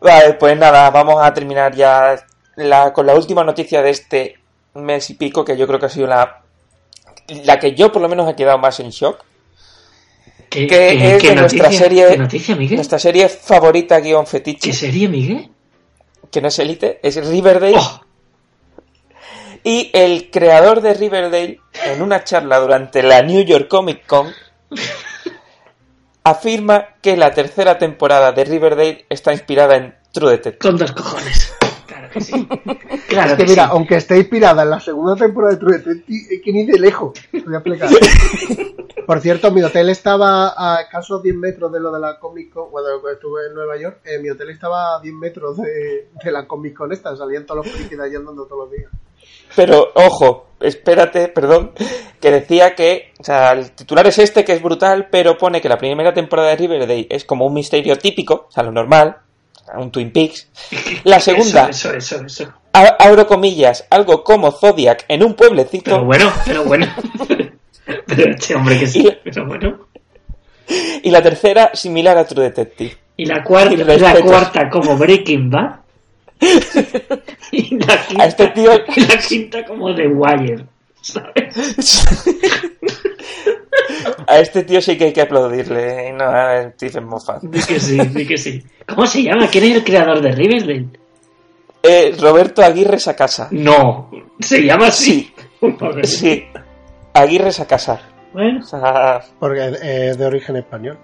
Vale, pues nada, vamos a terminar ya la- con la última noticia de este mes y pico, que yo creo que ha sido la, la que yo por lo menos he quedado más en shock. ¿Qué, que es qué de nuestra noticia? serie- ¿Qué noticia, Miguel? Nuestra serie favorita guion fetiche, ¿Qué serie, Miguel? que no es Elite, es Riverdale. Oh, Y el creador de Riverdale, en una charla durante la New York Comic Con, afirma que la tercera temporada de Riverdale está inspirada en True Detective. con dos cojones. Claro que sí. Claro Es que que mira, sí. aunque esté inspirada en la segunda temporada de True Detective, es que ni de lejos. Voy a explicar. Por cierto, mi hotel estaba a escasos 10 metros de lo de la Comic Con. Cuando estuve en Nueva York, eh, mi hotel estaba a 10 metros de, de la Comic Con esta. Salían todos los frikis de allí andando todos los días. Pero, ojo, espérate, perdón, que decía que, o sea, el titular es este, que es brutal, pero pone que la primera temporada de Riverdale es como un misterio típico, o sea, lo normal, un Twin Peaks. La segunda, Eso, eso, eso. a- abro comillas, algo como Zodiac en un pueblecito. Pero bueno, pero bueno. pero este hombre que sí. Pero bueno. Y la tercera, similar a True Detective. Y la cuarta, Y la cuarta como Breaking Bad. y la quinta, A este tío- la quinta como The Wire. ¿Sabes? A este tío sí que hay que aplaudirle, y no a Stephen Moffat. Di que sí, di que sí. ¿Cómo se llama? ¿Quién es el creador de Riverdale? Eh, Roberto Aguirre Sacasa. No, se llama así. Joder. Sí, Aguirre Sacasa. Bueno, O sea, Porque es de origen español.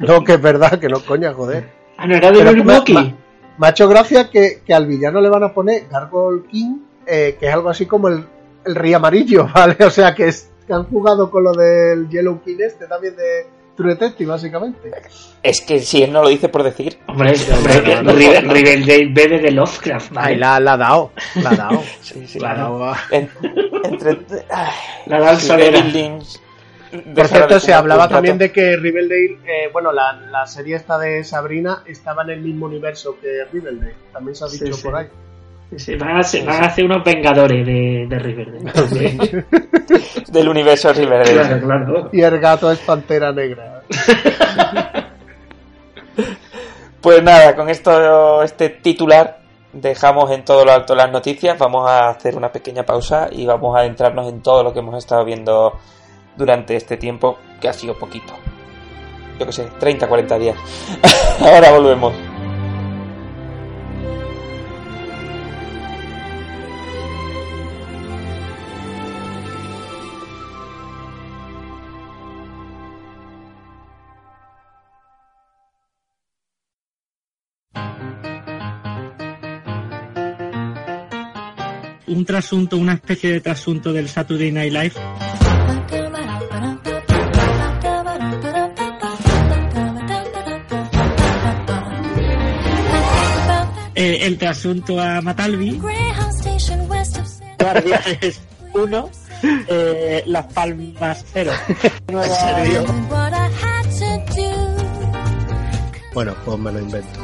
No, que es verdad, que no, coña, joder. Ah, no era de Milwaukee. Me ha hecho gracia que, que al villano le van a poner Gargoyle King, eh, que es algo así como el, el rey amarillo, ¿vale? O sea, que, es, que han jugado con lo del Yellow King este también de True Detective, básicamente. Es que si él no lo dice por decir. Hombre, hombre, que River- Riverdale bebe de Lovecraft. ¿vale? Ahí la, la ha dado. La ha dado. Sí, sí. La ha dado a- En- entre. ay, La dan si solera. David Lynch Por cierto, se hablaba también de que Riverdale, eh, bueno, la, la serie esta de Sabrina estaba en el mismo universo que Riverdale. También se ha dicho sí. por ahí. Sí, van, a hacer, van a hacer unos vengadores de, de Riverdale. del universo Riverdale. claro, claro. Y el gato es pantera negra. Pues nada, con esto, este titular, dejamos en todo lo alto las noticias. Vamos a hacer una pequeña pausa y vamos a adentrarnos en todo lo que hemos estado viendo durante este tiempo, que ha sido poquito. Yo que sé, 30, 40 días. Ahora volvemos. Un trasunto, una especie de trasunto del Saturday Night Live. El trasunto a Matalvi. Guardianes 1. Eh, Las Palmas 0. Bueno, pues me lo invento.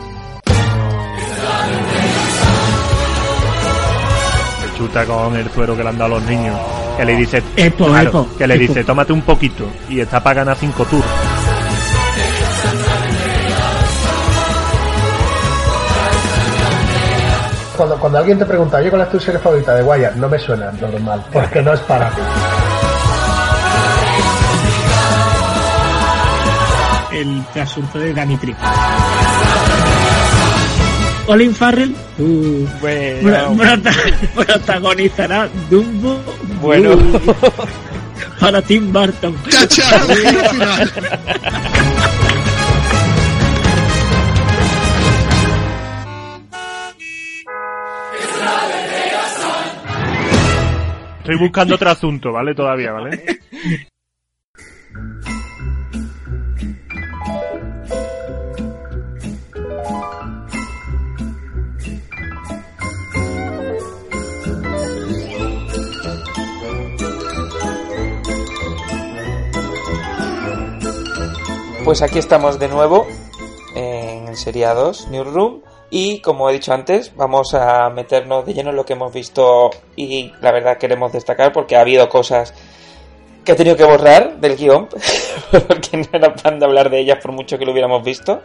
Se chuta con el suero que le han dado a los niños. Que le dice, Epo, claro, epo, que le epo. dice, tómate un poquito. Y está para ganar 5 tours. Cuando, cuando alguien te pregunta, oye, ¿cuál es tu serie favorita de Wire? No me suena normal, porque no es para mí. El trasunto de Danny Tripp. Olin Farrell uh, Bueno, pro- prota- protagonizará Dumbo Bueno. uh, para Tim Burton. Estoy buscando otro asunto, ¿vale? Todavía, ¿vale? Pues aquí estamos de nuevo en Serie 2 Newsroom y como he dicho antes vamos a meternos de lleno en lo que hemos visto y la verdad queremos destacar porque ha habido cosas que he tenido que borrar del guion porque no era plan de hablar de ellas por mucho que lo hubiéramos visto.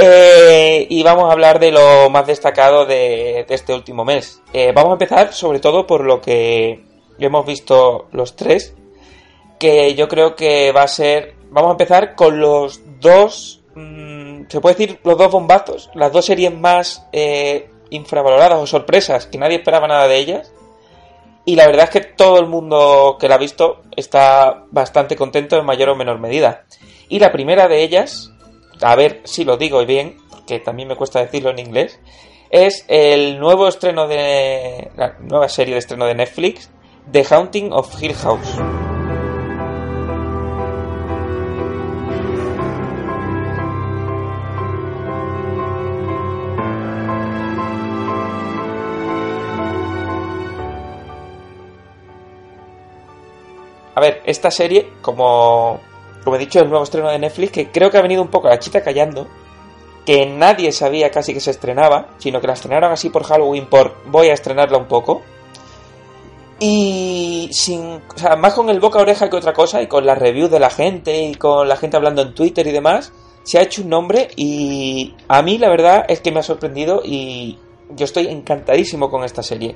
Eh, y vamos a hablar de lo más destacado de, este último mes. Eh, vamos a empezar sobre todo por lo que hemos visto los tres que yo creo que va a ser. Vamos a empezar con los dos. Mm, se puede decir los dos bombazos, las dos series más eh, infravaloradas o sorpresas que nadie esperaba nada de ellas. Y la verdad es que todo el mundo que la ha visto está bastante contento en mayor o menor medida. Y la primera de ellas, a ver si lo digo bien, porque también me cuesta decirlo en inglés, es el nuevo estreno de. la nueva serie de estreno de Netflix, The Haunting of Hill House. A ver, esta serie, como, como he dicho, es el nuevo estreno de Netflix, que creo que ha venido un poco a la chita callando, que nadie sabía casi que se estrenaba, sino que la estrenaron así por Halloween, por voy a estrenarla un poco. Y sin, o sea, más con el boca a oreja que otra cosa, y con las reviews de la gente, y con la gente hablando en Twitter y demás, se ha hecho un nombre y a mí la verdad es que me ha sorprendido y yo estoy encantadísimo con esta serie.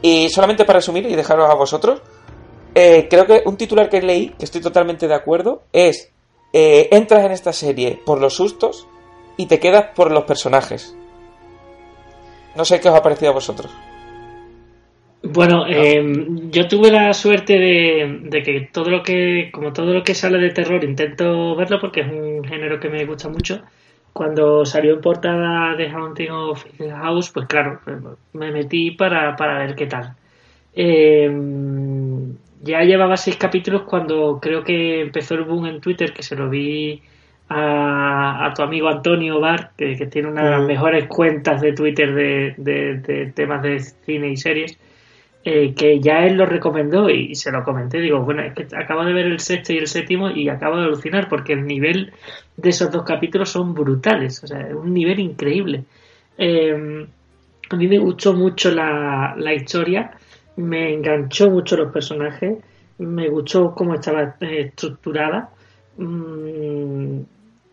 Y solamente para resumir y dejaros a vosotros, eh, creo que un titular que leí, que estoy totalmente de acuerdo, es eh, entras en esta serie por los sustos y te quedas por los personajes. No sé qué os ha parecido a vosotros. Bueno, eh, yo tuve la suerte de, de que todo lo que, como todo lo que sale de terror, intento verlo porque es un género que me gusta mucho. cuando salió en portada de Haunting of Hill House, pues claro, me metí para, para ver qué tal. Eh, ya llevaba seis capítulos cuando creo que empezó el boom en Twitter, que se lo vi a, a tu amigo Antonio Bar, que, que tiene una de las mejores cuentas de Twitter de, de- de temas de cine y series, eh, que ya él lo recomendó y, se lo comenté. Digo, bueno, es que acabo de ver el sexto y el séptimo y acabo de alucinar porque el nivel de esos dos capítulos son brutales, o sea, es un nivel increíble. Eh, a mí me gustó mucho la, la historia, me enganchó mucho los personajes, me gustó cómo estaba eh, estructurada. Mm,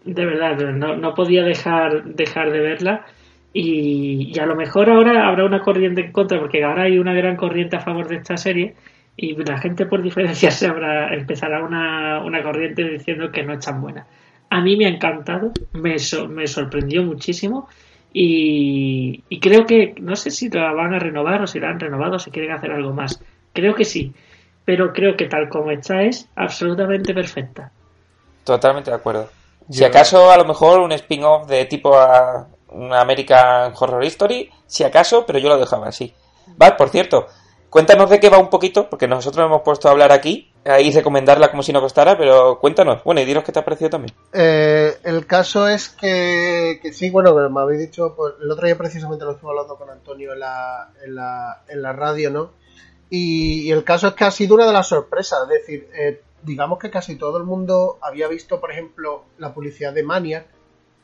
de verdad, no, no podía dejar, dejar de verla. Y, a lo mejor ahora habrá una corriente en contra, porque ahora hay una gran corriente a favor de esta serie. Y la gente, por diferencia, se habrá, empezará una, una corriente diciendo que no es tan buena. A mí me ha encantado, me, so- me sorprendió muchísimo. Y, y creo que, no sé si la van a renovar o si la han renovado o si quieren hacer algo más. Creo que sí, pero creo que tal como está es absolutamente perfecta. Totalmente de acuerdo. Si Yo- acaso, a lo mejor un spin-off de tipo a una American Horror Story, si acaso, pero yo lo dejaba así. Vale, por cierto, cuéntanos de qué va un poquito, porque nosotros hemos puesto a hablar aquí y recomendarla como si no costara, pero cuéntanos. Bueno, y dinos qué te ha parecido también. Eh, el caso es que, que sí, bueno, me habéis dicho, pues, el otro día precisamente lo estuve hablando con Antonio en la, en la, en la radio, ¿no? Y, y el caso es que ha sido una de las sorpresas, es decir, eh, digamos que casi todo el mundo había visto, por ejemplo, la publicidad de Maniac,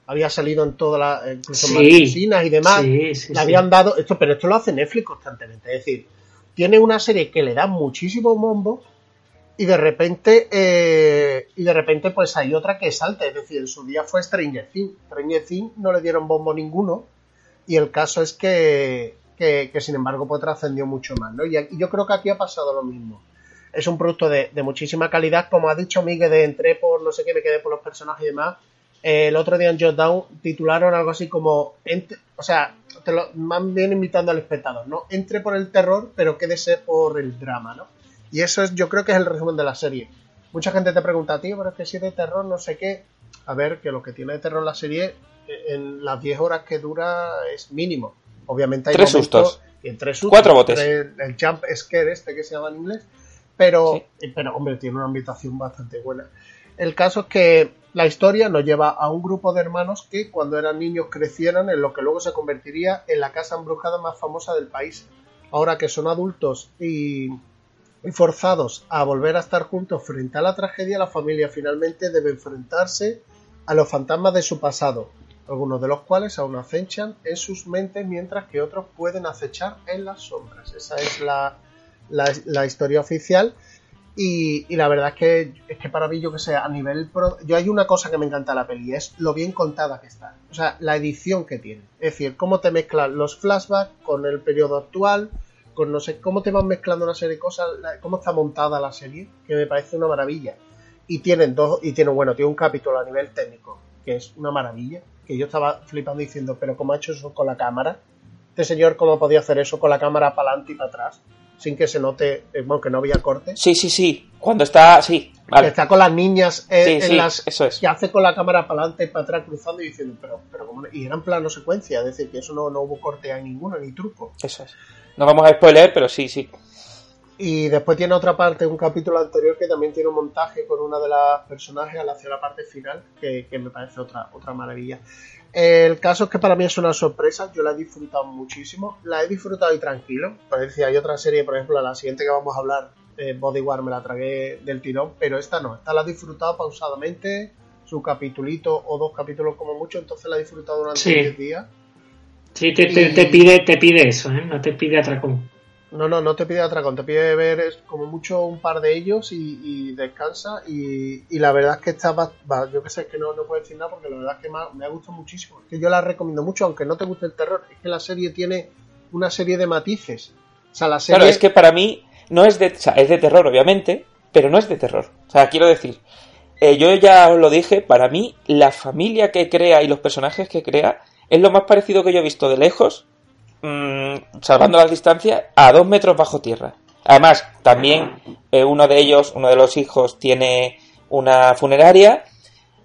había salido en todas las, incluso en y demás, Sí, sí, le sí. habían dado esto, pero esto lo hace Netflix constantemente, es decir, tiene una serie que le da muchísimo bombo y de repente eh, y de repente pues hay otra que salta, es decir, en su día fue Stranger Things, Stranger Things no le dieron bombo ninguno y el caso es que, que, sin embargo pues trascendió mucho más, ¿no? Y, yo creo que aquí ha pasado lo mismo. Es un producto de, muchísima calidad, como ha dicho Miguel, de entré por no sé qué, me quedé por los personajes y demás. Eh, el otro día en Jotdown titularon algo así como, o sea, te lo, más bien invitando al espectador, ¿no? Entre por el terror, pero quédese por el drama, ¿no? Y eso es, yo creo que es el resumen de la serie. Mucha gente te pregunta, tío, pero es que si es de terror, no sé qué. A ver, que lo que tiene de terror la serie, eh, en las 10 horas que dura, es mínimo. Obviamente hay Tres sustos. Y en tres sustos. Cuatro botes. el jump scare este que se llama en inglés. Pero, Sí. eh, pero, hombre, tiene una ambientación bastante buena. El caso es que la historia nos lleva a un grupo de hermanos que cuando eran niños crecieron en lo que luego se convertiría en la casa embrujada más famosa del país. Ahora que son adultos y, forzados a volver a estar juntos frente a la tragedia, la familia finalmente debe enfrentarse a los fantasmas de su pasado, algunos de los cuales aún acechan en sus mentes mientras que otros pueden acechar en las sombras. Esa es la, la, historia oficial. Y, y la verdad es que, es que para mí, yo que sé, a nivel. pro- yo hay una cosa que me encanta la peli, es lo bien contada que está. O sea, la edición que tiene. Es decir, cómo te mezclan los flashbacks con el periodo actual, con no sé, cómo te van mezclando una serie de cosas, la- cómo está montada la serie, que me parece una maravilla. Y tienen dos, y tiene, bueno, tiene un capítulo a nivel técnico, que es una maravilla, que yo estaba flipando diciendo, pero ¿cómo ha hecho eso con la cámara? Este señor, ¿cómo podía hacer eso con la cámara para adelante y para atrás? Sin que se note, eh, bueno, que no había corte. Sí, sí, sí. Cuando está. Sí, Que vale. está con las niñas eh, Sí, en sí, las eso es. que hace con la cámara para adelante y para atrás cruzando y diciendo pero pero ¿cómo y eran plano secuencia es decir que eso no, no hubo corte ahí ninguno ni truco Eso es. No vamos a spoiler, pero sí, sí. y después tiene otra parte un capítulo anterior que también tiene un montaje con una de las personajes hacia la parte final que, que me parece otra otra maravilla el caso es que para mí es una sorpresa yo la he disfrutado muchísimo la he disfrutado y tranquilo pues decía hay otra serie por ejemplo la siguiente que vamos a hablar eh, Body War me la tragué del tirón pero esta no esta la he disfrutado pausadamente su capitulito o dos capítulos como mucho entonces la he disfrutado durante Sí. 10 días Sí, te, te, Y- te pide, te pide eso, ¿eh? No te pide atracón. No, no, no te pide atracón, te pide ver es como mucho un par de ellos y, y descansa. Y, y la verdad es que está, va- va- yo que sé, es que no, no puedo decir nada porque la verdad es que me ha, me ha gustado muchísimo. Es que yo la recomiendo mucho, aunque no te guste el terror, es que la serie tiene una serie de matices. O sea, la serie. Claro, es que para mí no es de, o sea, es de terror, obviamente, pero no es de terror. O sea, quiero decir, eh, yo ya os lo dije, para mí la familia que crea y los personajes que crea es lo más parecido que yo he visto de lejos, mm, salvando las distancias, a dos metros bajo tierra. Además, también eh, uno de ellos, uno de los hijos, tiene una funeraria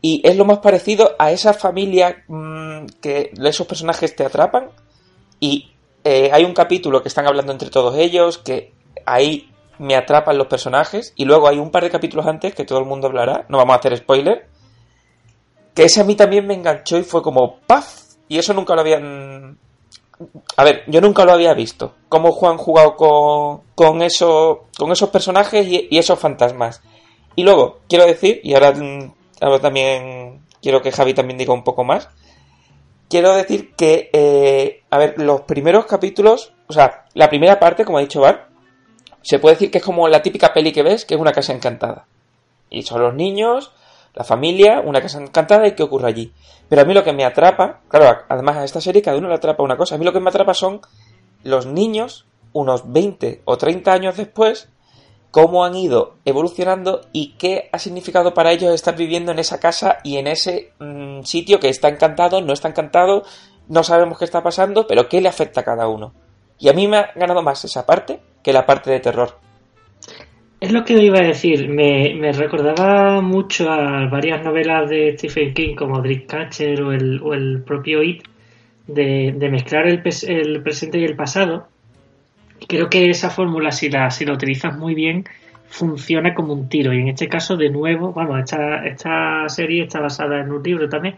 Y es lo más parecido a esa familia mm, que esos personajes te atrapan. Y eh, hay un capítulo que están hablando entre todos ellos, que ahí me atrapan los personajes. Y luego hay un par de capítulos antes que todo el mundo hablará. No vamos a hacer spoiler. Que ese a mí también me enganchó y fue como ¡paf! Y eso nunca lo habían. A ver, yo nunca lo había visto. Cómo Juan jugado con, con, eso, con esos personajes y, y esos fantasmas. Y luego, quiero decir, y ahora, mm, ahora también quiero que Javi también diga un poco más. Quiero decir que, eh, a ver, los primeros capítulos, o sea, la primera parte, como ha dicho Bar, se puede decir que es como la típica peli que ves, que es una casa encantada. Y son los niños, la familia, una casa encantada y qué ocurre allí. Pero a mí lo que me atrapa, claro, además a esta serie cada uno le atrapa una cosa. A mí lo que me atrapa son los niños, unos 20 o 30 años después, cómo han ido evolucionando y qué ha significado para ellos estar viviendo en esa casa y en ese mm, sitio que está encantado, no está encantado, no sabemos qué está pasando, pero qué le afecta a cada uno. Y a mí me ha ganado más esa parte que la parte de terror. Es lo que iba a decir, me, me recordaba mucho a varias novelas de Stephen King como Dreamcatcher o el, o el propio It, de, de mezclar el, el presente y el pasado. Creo que esa fórmula, si la, si la utilizas muy bien, funciona como un tiro. Y en este caso, de nuevo, vamos, esta, esta serie está basada en un libro también.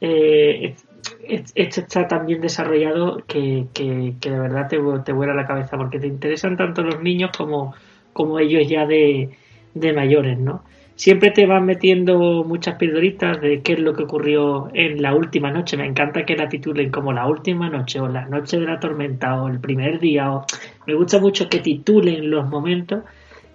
Eh, es- esto está tan bien desarrollado que, que, que de verdad te, te vuela la cabeza porque te interesan tanto los niños como, como ellos ya de, de mayores, ¿no? Siempre te van metiendo muchas pildoritas de qué es lo que ocurrió en la última noche. Me encanta que la titulen como la última noche o la noche de la tormenta o el primer día. O... Me gusta mucho que titulen los momentos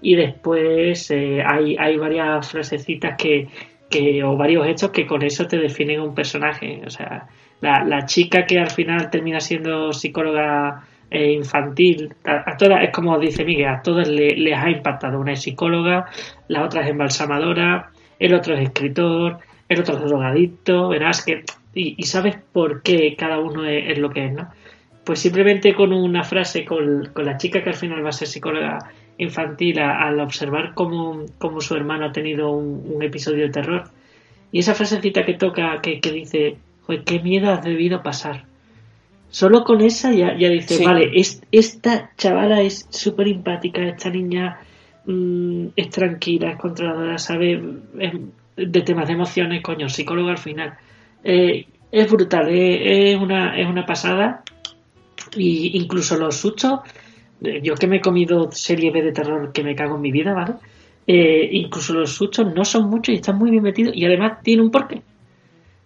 y después eh, hay, hay varias frasecitas que, que o varios hechos que con eso te definen un personaje. O sea, la, la chica que al final termina siendo psicóloga eh, infantil, a, todas, es como dice Miguel, a todas le- les ha impactado. Una es psicóloga, la otra es embalsamadora, el otro es escritor, el otro es drogadicto, verás que... Y, sabes por qué cada uno es, lo que es, ¿no? Pues simplemente con una frase, con, con la chica que al final va a ser psicóloga infantil, a- al observar cómo, cómo su hermano ha tenido un, un episodio de terror, y esa frasecita que toca, que, que dice, Joder, qué miedo has debido pasar. Solo con esa ya, ya dice, Sí. vale, es- esta chavala es súper empática, esta niña mm, es tranquila, es controladora, sabe es de temas de emociones, coño, psicólogo al final. Eh, es brutal, eh, es, una, es una pasada. Y incluso los sustos, eh, yo que me he comido serie B de terror que me cago en mi vida, ¿vale? Eh, incluso los sustos no son muchos y están muy bien metidos y además tiene un porqué.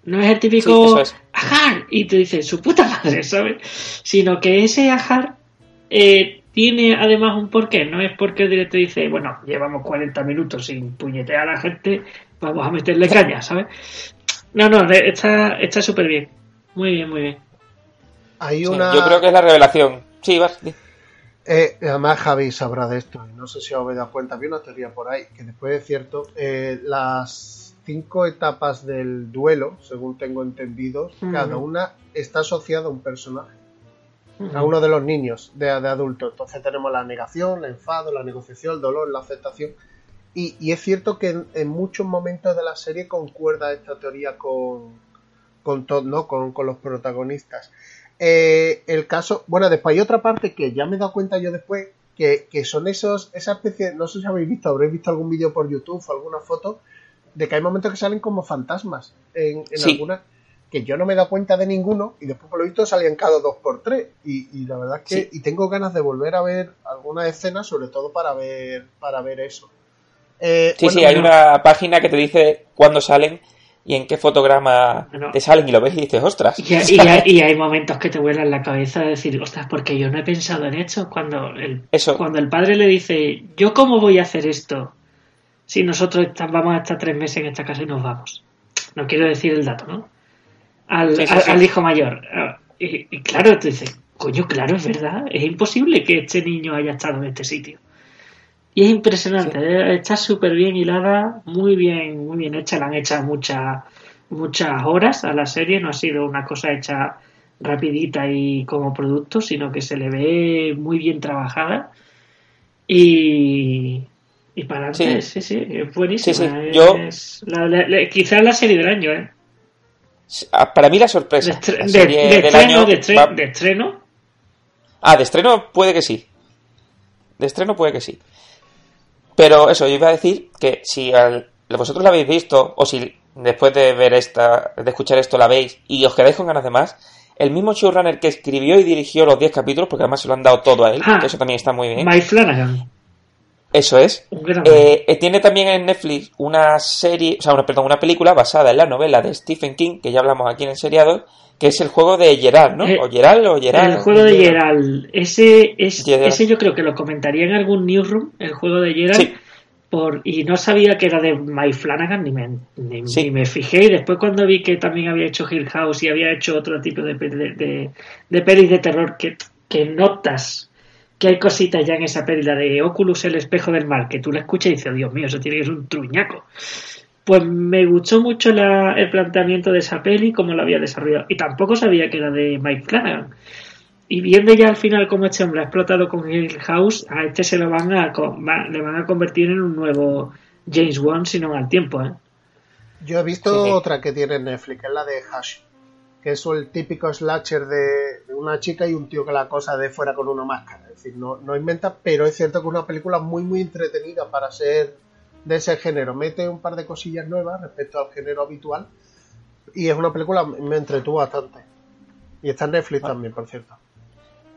No es el Sí, típico es. ajar y te dice su puta madre, ¿sabes? Sino que ese ajar eh, tiene además un porqué. No es porque el director dice, bueno, llevamos 40 minutos sin puñetear a la gente, vamos a meterle caña, ¿sabes? No, no, está está súper bien. Muy bien, muy bien. Hay Sí, una. Yo creo que es la revelación. Sí, vas. Eh, además, Javi sabrá de esto, y no sé si os habéis dado cuenta. Había una teoría por ahí que después es cierto. eh, las cinco etapas del duelo, según tengo entendido, cada una está asociada a un personaje, a uno de los niños de, de adultos. Entonces tenemos la negación, el enfado, la negociación, el dolor, la aceptación. Y, y es cierto que en, en muchos momentos de la serie concuerda esta teoría con, con, to- ¿no? con, con los protagonistas. Eh, el caso, bueno, después hay otra parte que ya me he dado cuenta yo después, que, que son esos, esa especie, no sé si habéis visto, habréis visto algún vídeo por YouTube o alguna foto, de que hay momentos que salen como fantasmas en, en Sí. algunas, que yo no me he dado cuenta de ninguno, y después por lo visto salían cada dos por tres, y, y la verdad es que, Sí. y tengo ganas de volver a ver alguna escena, sobre todo para ver, para ver eso. Eh, Sí, bueno, sí, hay bueno. una página que te dice cuándo salen y en qué fotograma Bueno. te salen y lo ves y dices, ostras. Y, hay- y hay, y hay momentos que te vuelan la cabeza de decir, ostras, porque yo no he pensado en esto. Cuando el, Eso. cuando el padre le dice, ¿yo cómo voy a hacer esto si nosotros vamos a estar tres meses en esta casa y nos vamos? No quiero decir el dato, ¿no? Al, Sí, sí, al- sí. al hijo mayor. Ah, Y, y claro, tú dices, coño, claro, es verdad. Es imposible que este niño haya estado en este sitio. Y es impresionante, eh, está súper bien hilada, muy bien, muy bien hecha, le han hecho muchas muchas horas a la serie, no ha sido una cosa hecha rapidita y como producto, sino que se le ve muy bien trabajada y, Y para adelante, sí, sí, es buenísima. Sí, sí, es- yo- la- la- la- quizás la serie del año, ¿eh? Ah, Para mí la sorpresa. la de- del estreno, año de, estre- va- de estreno. Ah, de estreno puede que sí. De estreno puede que sí. Pero eso, yo iba a decir que si al- vosotros la habéis visto, o si después de ver esta, de escuchar esto la veis y os quedáis con ganas de más, el mismo showrunner que escribió y dirigió los 10 capítulos, porque además se lo han dado todo a él, Ah. que eso también está muy bien. Mike Flanagan. Eso es. Eh, eh, tiene también en Netflix una serie, o sea, una, perdón, una película basada en la novela de Stephen King, que ya hablamos aquí en Seriados, que es el juego de Gerard, ¿no? Eh, o Gerard o Gerard. el juego de Gerald. Ese, es, Gerald. ese yo creo que lo comentaría en algún newsroom, el juego de Gerald. Sí. Por, y no sabía que era de Mike Flanagan, ni me, ni, Sí. ni me fijé. Y después cuando vi que también había hecho Hill House y había hecho otro tipo de, de, de, de pelis de terror que, que notas que hay cositas ya en esa peli, la de Oculus, el espejo del mal, que tú la escuchas y dices, Dios mío, eso tiene que ser un truñaco. Pues me gustó mucho la- el planteamiento de esa peli, cómo la había desarrollado. Y tampoco sabía que era de Mike Flanagan. Y viendo ya al final cómo este hombre ha explotado con Hill House, a este se lo van a, le van a convertir en un nuevo James Wan, si no al tiempo, ¿eh? Yo he visto Sí, otra que tiene en Netflix, que es la de Hash, que es el típico slasher de, de una chica y un tío que la cosa de fuera con una máscara. Es decir, no, no inventa, pero es cierto que es una película muy, muy entretenida para ser de ese género. Mete un par de cosillas nuevas respecto al género habitual y es una película, me entretuvo bastante. Y está en Netflix también, por cierto.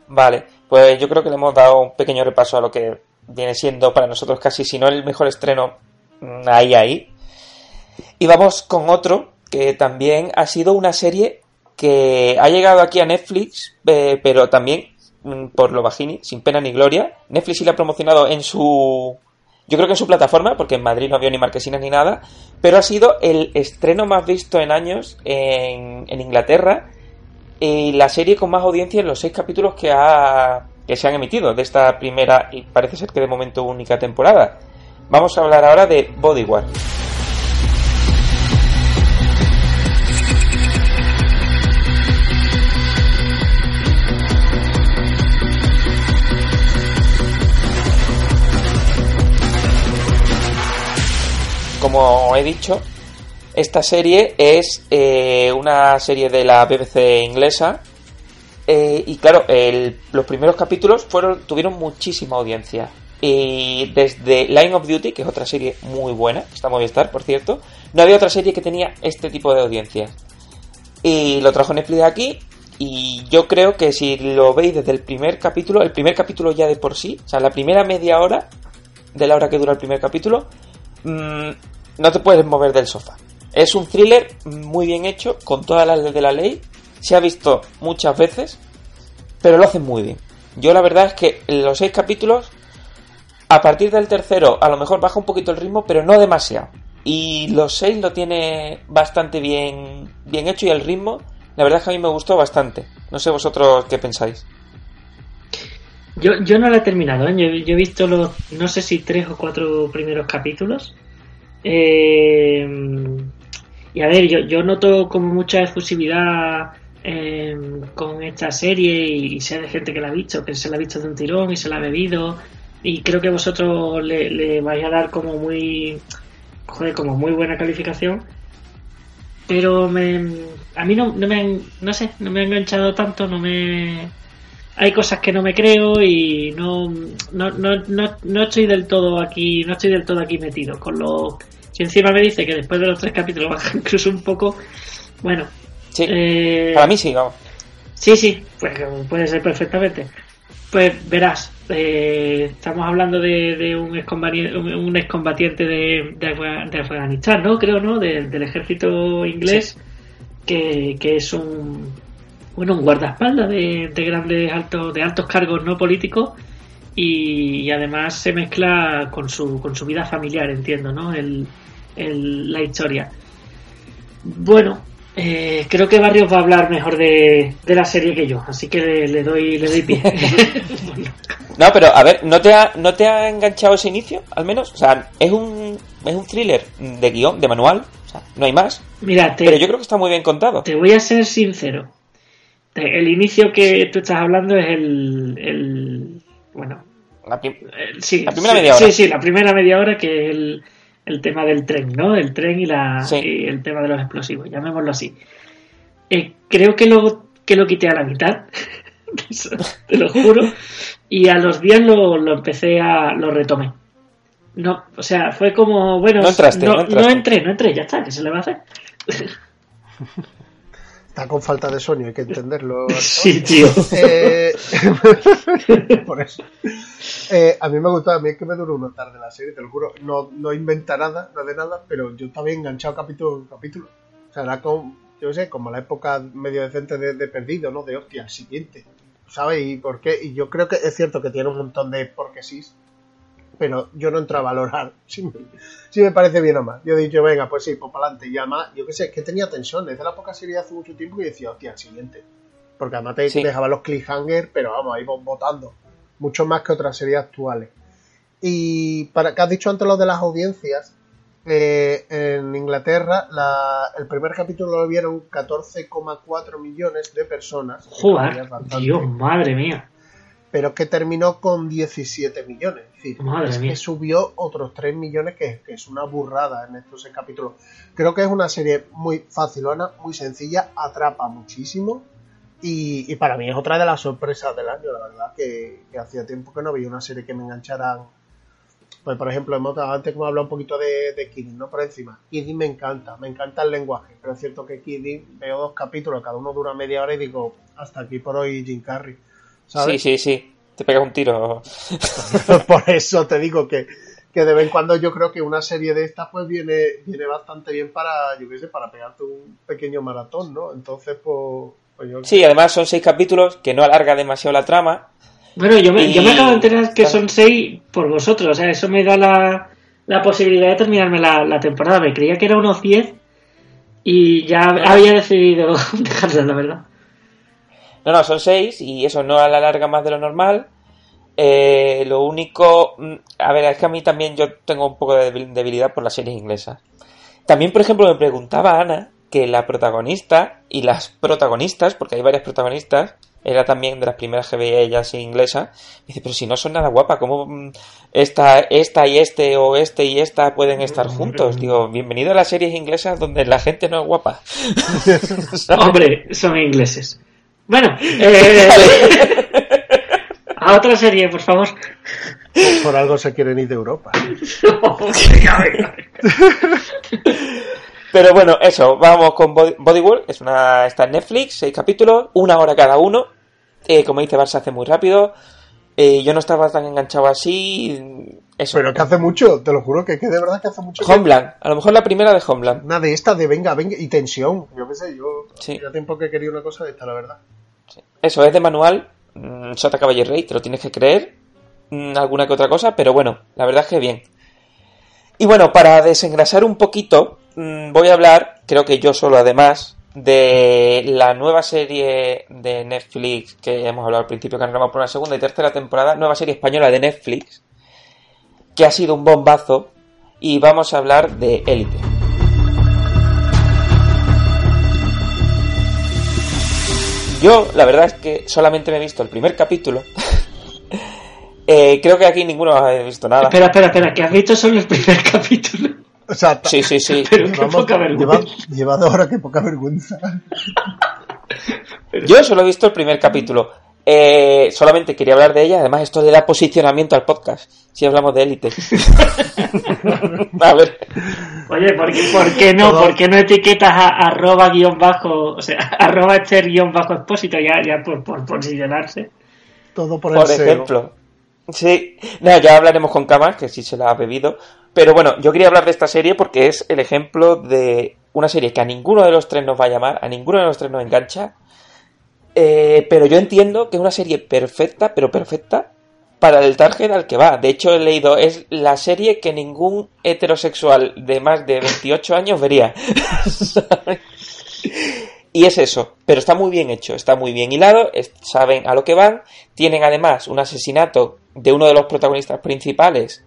Vale, pues yo creo que le hemos dado un pequeño repaso a lo que viene siendo para nosotros casi, si no el mejor estreno, mm, ahí, ahí. Y vamos con otro que también ha sido una serie que ha llegado aquí a Netflix, eh, pero también mm, por lo bajini, sin pena ni gloria. Netflix sí la ha promocionado en su... Yo creo que en su plataforma, porque en Madrid no había ni marquesinas ni nada, pero ha sido el estreno más visto en años en, en Inglaterra y la serie con más audiencia en los seis capítulos que, ha, que se han emitido de esta primera y parece ser que de momento única temporada. Vamos a hablar ahora de Bodyguard. Como he dicho, esta serie es eh, una serie de la BBC inglesa eh, y claro, los primeros capítulos fueron tuvieron muchísima audiencia. Y desde Line of Duty, que es otra serie muy buena, está en Movistar, por cierto, no había otra serie que tenía este tipo de audiencia. Y lo trajo Netflix aquí. Y yo creo que si lo veis desde el primer capítulo, el primer capítulo ya de por sí, o sea, la primera media hora de la hora que dura el primer capítulo, mm, no te puedes mover del sofá. Es un thriller muy bien hecho, con todas las de la ley. Se ha visto muchas veces, pero lo hacen muy bien. Yo la verdad es que los seis capítulos, a partir del tercero, a lo mejor baja un poquito el ritmo, pero no demasiado. Y los seis lo tiene bastante bien, bien hecho y el ritmo, la verdad es que a mí me gustó bastante. No sé vosotros qué pensáis. Yo, yo no la he terminado, ¿eh? yo, he visto los, no sé si tres o cuatro primeros capítulos. Eh, y a ver, yo, yo noto como mucha efusividad eh, con esta serie y sé de gente que la ha visto, que se la ha visto de un tirón y se la ha bebido. Y creo que vosotros le, le vais a dar como muy, joder, como muy buena calificación. Pero me, a mí no, no me han, no sé, no me ha enganchado tanto, no me, hay cosas que no me creo y no, no, no, no, no estoy del todo aquí, no estoy del todo aquí metido. Con lo si encima me dice que después de los tres capítulos baja incluso un poco, bueno, Sí, eh, para mí sí, vamos. Sí, sí, pues puede ser perfectamente. Pues verás, eh, estamos hablando de, de un, excombatiente, un, excombatiente de, de, de Afganistán, ¿no? Creo, ¿no? Del- del ejército inglés, que, que es un, bueno, un guardaespaldas de, de grandes altos, de altos cargos no políticos y, y además se mezcla con su, con su vida familiar, entiendo, ¿no? El, el- la historia. Bueno, eh, creo que Barrios va a hablar mejor de, de la serie que yo, así que le, le doy, le doy pie. Bueno, No, pero a ver, ¿no te, ha, ¿no te ha enganchado ese inicio, al menos? O sea, es un, es un thriller de guion, de manual, o sea, no hay más. mira, te, Pero yo creo que está muy bien contado. te voy a ser sincero. El inicio que tú estás hablando es el, el bueno, La prim- Eh, sí, La primera sí, media hora. Sí, sí, la primera media hora que el, el tema del tren, ¿no? El tren y, la, Sí. y el tema de los explosivos, llamémoslo así. Eh, creo que lo, que lo quité a la mitad, te lo juro, y a los días lo, lo empecé a... lo retomé. No, o sea, fue como, bueno, No entraste, no entraste. entré, no entré, ya está, ¿qué se le va a hacer? Está con falta de sueño, hay que entenderlo. Sí, tío. Eh, por eso. Eh, a mí me gustó, a mí es que me duró una tarde la serie, te lo juro. No, no inventa nada, no de nada, pero yo estaba enganchado capítulo a capítulo. O sea, era como, yo sé, como la época medio decente de, de perdido, ¿no? De hostia, el siguiente. ¿Sabes? ¿Y por qué? Y yo creo que es cierto que tiene un montón de porque sí, pero yo no entro a valorar si me, si me parece bien o mal. Yo he dicho, venga, pues sí, pues para adelante. Y además, yo qué sé, es que tenía tensión. Desde la poca serie hace mucho tiempo que decía, hostia, el siguiente. Porque además te Sí. dejaba los cliffhangers, pero vamos, ahí votando. Mucho más que otras series actuales. Y para que has dicho antes lo de las audiencias, eh, en Inglaterra la- el primer capítulo lo vieron 14,4 millones de personas. Joder, Dios, madre mía. Pero que terminó con 17 millones. Es decir, Madre es mía. que subió otros 3 millones, que, que es una burrada en estos seis capítulos. Creo que es una serie muy facilona, muy sencilla, atrapa muchísimo. Y, y para mí es otra de las sorpresas del año, la verdad, que, que hacía tiempo que no veía una serie que me engancharan. Pues, por ejemplo, hemos, antes hemos hablado un poquito de, de Kidding, ¿no? Por encima. Kidding me encanta, me encanta el lenguaje, pero es cierto que Kidding veo dos capítulos, cada uno dura media hora y digo, hasta aquí por hoy Jim Carrey. ¿Sabes? Sí, sí, sí. Te pegas un tiro. Por eso te digo que, que de vez en cuando yo creo que una serie de estas pues viene, viene bastante bien para, yo qué sé, para pegarte un pequeño maratón, ¿no? Entonces, pues, pues yo Sí, además son seis capítulos que no alarga demasiado la trama. Bueno, yo me, Y- yo me acabo de enterar que son seis por vosotros. O sea, eso me da la, la posibilidad de terminarme la, la temporada. Me creía que era unos 10 y ya había decidido dejarla, la verdad. No, no, son seis y eso no a la larga más de lo normal. Eh, lo único, mm, a ver, es que a mí también yo tengo un poco de debil- debilidad por las series inglesas. También, por ejemplo, me preguntaba Ana que la protagonista y las protagonistas, porque hay varias protagonistas, era también de las primeras que veía ella inglesa, me dice, pero si no son nada guapa, ¿cómo mm, esta, esta y este o este y esta pueden estar juntos? Digo, bienvenido a las series inglesas donde la gente no es guapa. Hombre, son ingleses. Bueno, eh, a otra serie, por favor. por algo se quieren ir de Europa. Pero bueno, eso, vamos con Body, Body World, es una, está en Netflix, seis capítulos, una hora cada uno. Eh, como dice Bar, se hace muy rápido. Eh, yo no estaba tan enganchado así. Eso. Pero que hace mucho, te lo juro que, que de verdad que hace mucho. que- Homeland, a lo mejor la primera de Homeland. Una de estas de venga, venga, y tensión. Yo qué sé, yo Sí. ya tiempo que quería una cosa de esta, la verdad. Eso es de manual, mm, Sota Caballo Rey, te lo tienes que creer. Mm, alguna que otra cosa, pero bueno, la verdad es que bien. Y bueno, para desengrasar un poquito, mm, voy a hablar, creo que yo solo además, de la nueva serie de Netflix que hemos hablado al principio, que han por una segunda y tercera temporada, nueva serie española de Netflix, que ha sido un bombazo, y vamos a hablar de Élite. Yo, la verdad es que solamente me he visto el primer capítulo. Eh, creo que aquí ninguno ha visto nada. Espera, espera, espera, que has visto solo el primer capítulo. O sea, Sí, sí, sí. Pero qué poca vergüenza. lleva, lleva horas, que poca vergüenza. Yo solo he visto el primer capítulo. Eh, solamente quería hablar de ella. Además, esto le da posicionamiento al podcast. Si hablamos de élite. a ver. Oye, ¿por qué, por qué no? ¿Por qué no etiquetas a arroba guion bajo, o sea, arroba este guion bajo expósito ya, ya por, por posicionarse? Todo por, Por el SEO. ejemplo. Sí. Nada, ya hablaremos con Camas, que sí se la ha bebido. Pero bueno, yo quería hablar de esta serie porque es el ejemplo de una serie que a ninguno de los tres nos va a llamar, a ninguno de los tres nos engancha. Eh, pero yo entiendo que es una serie perfecta, pero perfecta, para el target al que va. De hecho, he leído, es la serie que ningún heterosexual de más de 28 años vería. Y es eso, pero está muy bien hecho, está muy bien hilado, saben a lo que van, tienen además un asesinato de uno de los protagonistas principales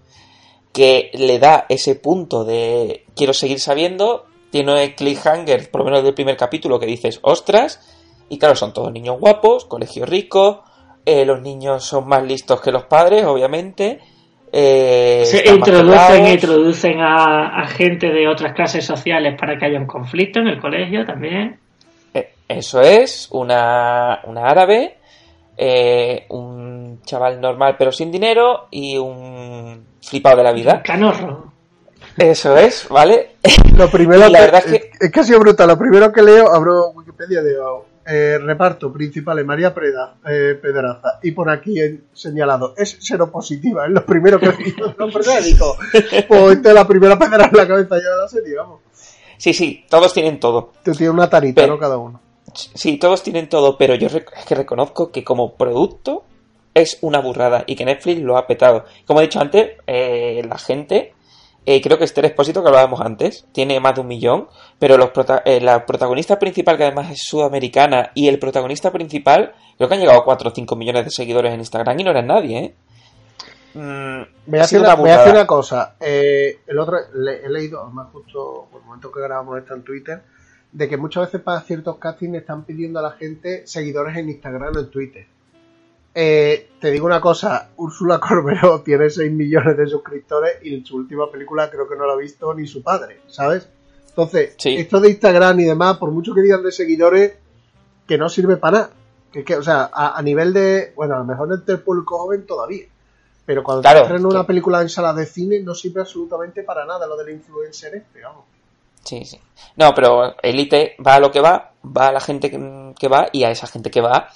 que le da ese punto de quiero seguir sabiendo, tiene cliffhanger, por lo menos del primer capítulo, que dices, ostras, y claro, son todos niños guapos, colegio rico, eh, los niños son más listos que los padres, obviamente. eh, Se introducen, introducen a, a gente de otras clases sociales para que haya un conflicto en el colegio también. Eh, Eso es, una, una árabe, eh, un chaval normal pero sin dinero y un flipado de la vida. Canorro. Eso es, ¿vale? Lo primero Y la que, verdad es que- es que ha sido brutal. Lo primero que leo, abro Wikipedia de eh, reparto principales María Preda, eh, Pedraza. Y por aquí he señalado, es seropositiva. Es lo primero que los periódicos. Pues esta es la primera pedra en la cabeza ya de la serie, vamos. Sí, sí, todos tienen todo. Tú tienes una tarita, Pero- ¿no? Cada uno. Sí, todos tienen todo, pero yo rec- es que reconozco que como producto es una burrada y que Netflix lo ha petado. Como he dicho antes, eh, la gente, eh, creo que Esther Expósito, que hablábamos antes, tiene más de un millón, pero los prota- eh, la protagonista principal, que además es sudamericana, y el protagonista principal, creo que han llegado a 4 o 5 millones de seguidores en Instagram y no eran nadie, ¿eh? Mm, Voy a, hacer sido una, una voy a hacer burrada. una cosa. Eh, el otro, le- he leído, además justo por el momento que grabamos esto en Twitter, de que muchas veces para ciertos castings están pidiendo a la gente seguidores en Instagram o en Twitter. Eh, te digo una cosa, Úrsula Corberó tiene 6 millones de suscriptores y su última película creo que no la ha visto ni su padre, ¿sabes? Entonces, Sí. esto de Instagram y demás, por mucho que digan de seguidores, que no sirve para nada. Que, que, o sea, a, a nivel de, bueno, a lo mejor entre el público joven todavía. Pero cuando Claro, te una película en salas de cine no sirve absolutamente para nada lo del influencer este, vamos. Sí, sí. No, pero Elite va a lo que va, va a la gente que, que va y a esa gente que va,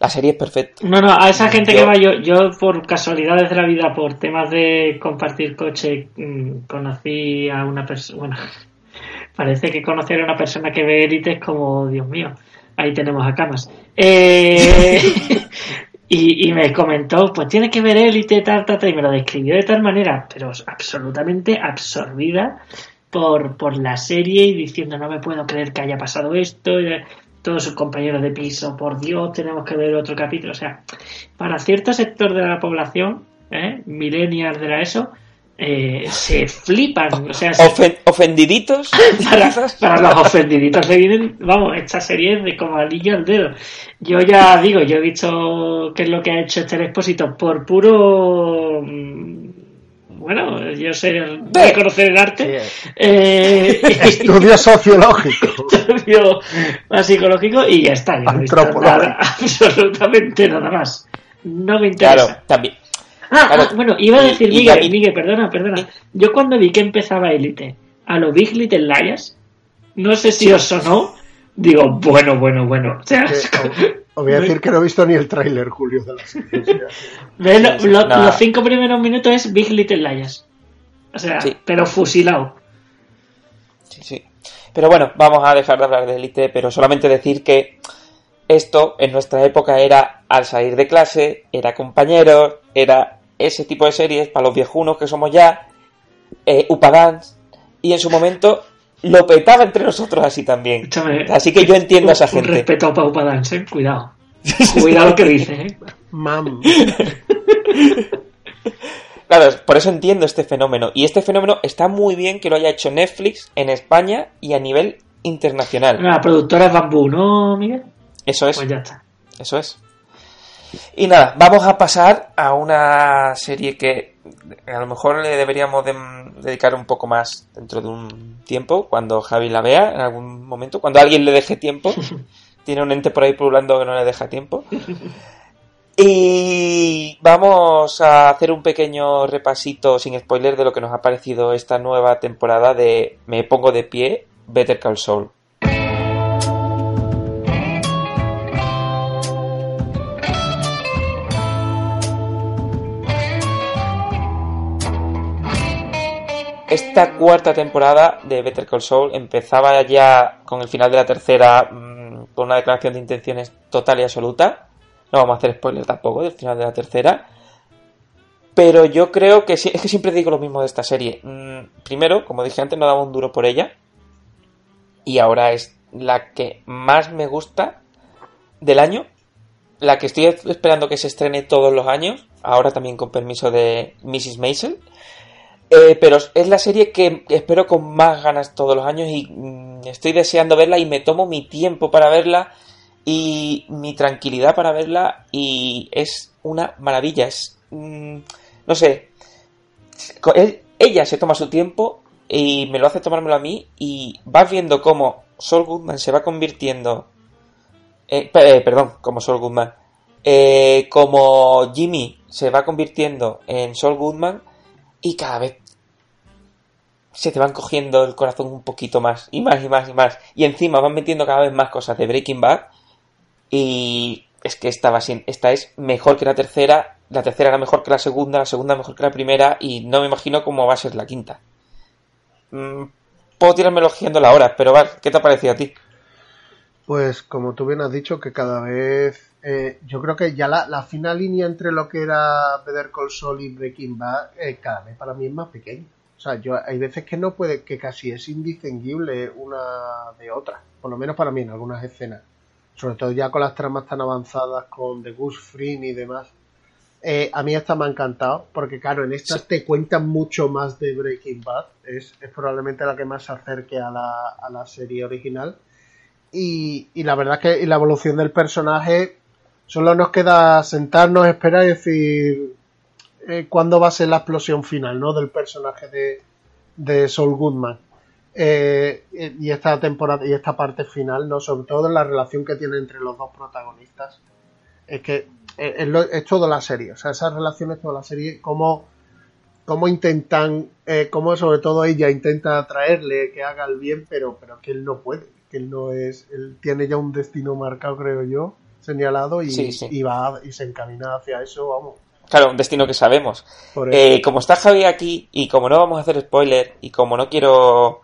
la serie es perfecta. No, no, a esa gente Yo- que va, yo, yo por casualidades de la vida, por temas de compartir coche, mm, conocí a una persona, bueno, parece que conocer a una persona que ve élite es como, Dios mío, ahí tenemos a camas. Eh, y, y me comentó, pues tiene que ver élite, tal, tal, tal, y me lo describió de tal manera, pero absolutamente absorbida por, por la serie y diciendo, no me puedo creer que haya pasado esto. y, todos sus compañeros de piso, por Dios, tenemos que ver otro capítulo. O sea, para cierto sector de la población, ¿eh? millennials de la ESO, eh, se flipan. O sea, se- Ofen- ofendiditos. para, para los ofendiditos le vienen, vamos, esta serie es de como anillo al dedo. Yo ya digo, yo he visto qué es lo que ha hecho este expósito por puro. mm, Bueno, yo sé reconocer el arte. Eh, Estudio sociológico. estudio más psicológico y ya está. Antropología. nada, absolutamente nada más. No me interesa. Claro, también. Ah, Claro. ah, bueno, iba a Y- decir, y Miguel, David- Miguel, perdona, perdona. Yo cuando vi que empezaba Elite a lo Big Little Liars, no sé si os sonó, digo, bueno, bueno, bueno. O sea, Que- os- voy a decir que no he visto ni el tráiler, Julio, de la serie. los cinco primeros minutos es Big Little Liars. O sea, Sí. pero fusilado. Sí, sí. Pero bueno, vamos a dejar de hablar de Elite, pero solamente decir que esto en nuestra época era al salir de clase, era compañeros, era ese tipo de series para los viejunos que somos ya, eh, Upadance, y en su momento lo petaba entre nosotros así también. Escúchame, Así que yo entiendo a esa un gente. respeto a Pau Padance, ¿eh? Cuidado. Cuidado lo que dice, ¿eh? Mam. Claro, por eso entiendo este fenómeno. Y este fenómeno está muy bien que lo haya hecho Netflix en España y a nivel internacional. La productora es Bambú, ¿no, Miguel? Eso es. Pues ya está. Eso es. Y nada, vamos a pasar a una serie que a lo mejor le deberíamos de- dedicar un poco más dentro de un tiempo, cuando Javi la vea, en algún momento, cuando alguien le deje tiempo. Tiene un ente por ahí pululando que no le deja tiempo. Y vamos a hacer un pequeño repasito sin spoiler de lo que nos ha parecido esta nueva temporada de Me pongo de pie, Better Call Saul. Esta cuarta temporada de Better Call Saul empezaba ya con el final de la tercera mm, con una declaración de intenciones total y absoluta. No vamos a hacer spoiler tampoco del final de la tercera. Pero yo creo que es que siempre digo lo mismo de esta serie. Mm, primero, como dije antes, no daba un duro por ella. Y ahora es la que más me gusta del año. La que estoy esperando que se estrene todos los años. Ahora también con permiso de Mrs. Maisel. Eh, pero es la serie que espero con más ganas todos los años y mm, estoy deseando verla y me tomo mi tiempo para verla y mi tranquilidad para verla y es una maravilla. Es, mm, no sé, él- ella se toma su tiempo y me lo hace tomármelo a mí y vas viendo cómo Saul Goodman se va convirtiendo, eh, eh, perdón, como Saul Goodman, eh, como Jimmy se va convirtiendo en Saul Goodman y cada vez se te van cogiendo el corazón un poquito más y más y más y más y encima van metiendo cada vez más cosas de Breaking Bad y es que esta, va sin- esta es mejor que la tercera, la tercera era mejor que la segunda, la segunda mejor que la primera y no me imagino cómo va a ser la quinta. Mm, puedo tirarme elogiando la hora, pero Val, ¿qué te ha parecido a ti? Pues como tú bien has dicho, que cada vez. eh, yo creo que ya la, la fina línea entre lo que era Better Call Saul y Breaking Bad, eh, cada vez para mí es más pequeña. O sea, yo hay veces que no puede, que casi es indistinguible una de otra. Por lo menos para mí en algunas escenas. Sobre todo ya con las tramas tan avanzadas con The Goose Fring y demás. Eh, a mí esta me ha encantado, porque claro, en estas te cuentan mucho más de Breaking Bad. Es, es probablemente la que más se acerque a la, a la serie original. Y, y la verdad que y la evolución del personaje solo nos queda sentarnos, esperar y decir eh, cuándo va a ser la explosión final ¿no? del personaje de, de Saul Goodman. Eh, y esta temporada y esta parte final, no sobre todo la relación que tiene entre los dos protagonistas. Es que es, es toda la serie, o sea, esa relación es toda la serie, cómo, cómo intentan, eh, cómo sobre todo ella intenta atraerle que haga el bien, pero, pero que él no puede, que él no es, él tiene ya un destino marcado, creo yo, señalado y, Sí, sí. y va y se encamina hacia eso, vamos. Claro, un destino que sabemos. Eh, como está Javi aquí y como no vamos a hacer spoiler y como no quiero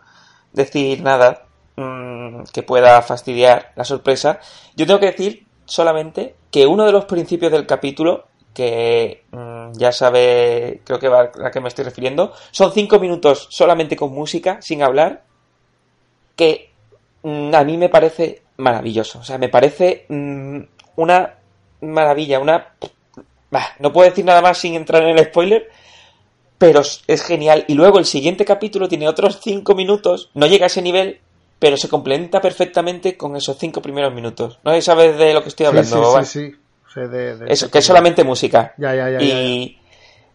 decir nada mm, que pueda fastidiar la sorpresa, yo tengo que decir solamente que uno de los principios del capítulo, que mm, ya sabe, creo que va a la que me estoy refiriendo, son cinco minutos solamente con música, sin hablar, que mm, a mí me parece maravilloso. O sea, me parece una maravilla, una... No puedo decir nada más sin entrar en el spoiler, pero es- genial. Y luego el siguiente capítulo tiene otros 5 minutos, no llega a ese nivel, pero se complementa perfectamente con esos 5 primeros minutos. No sé sabes de lo que estoy Sí, hablando. sí, sí, sí. De- de- Eso, que es solamente música. Ya, ya, ya, ya, ya. y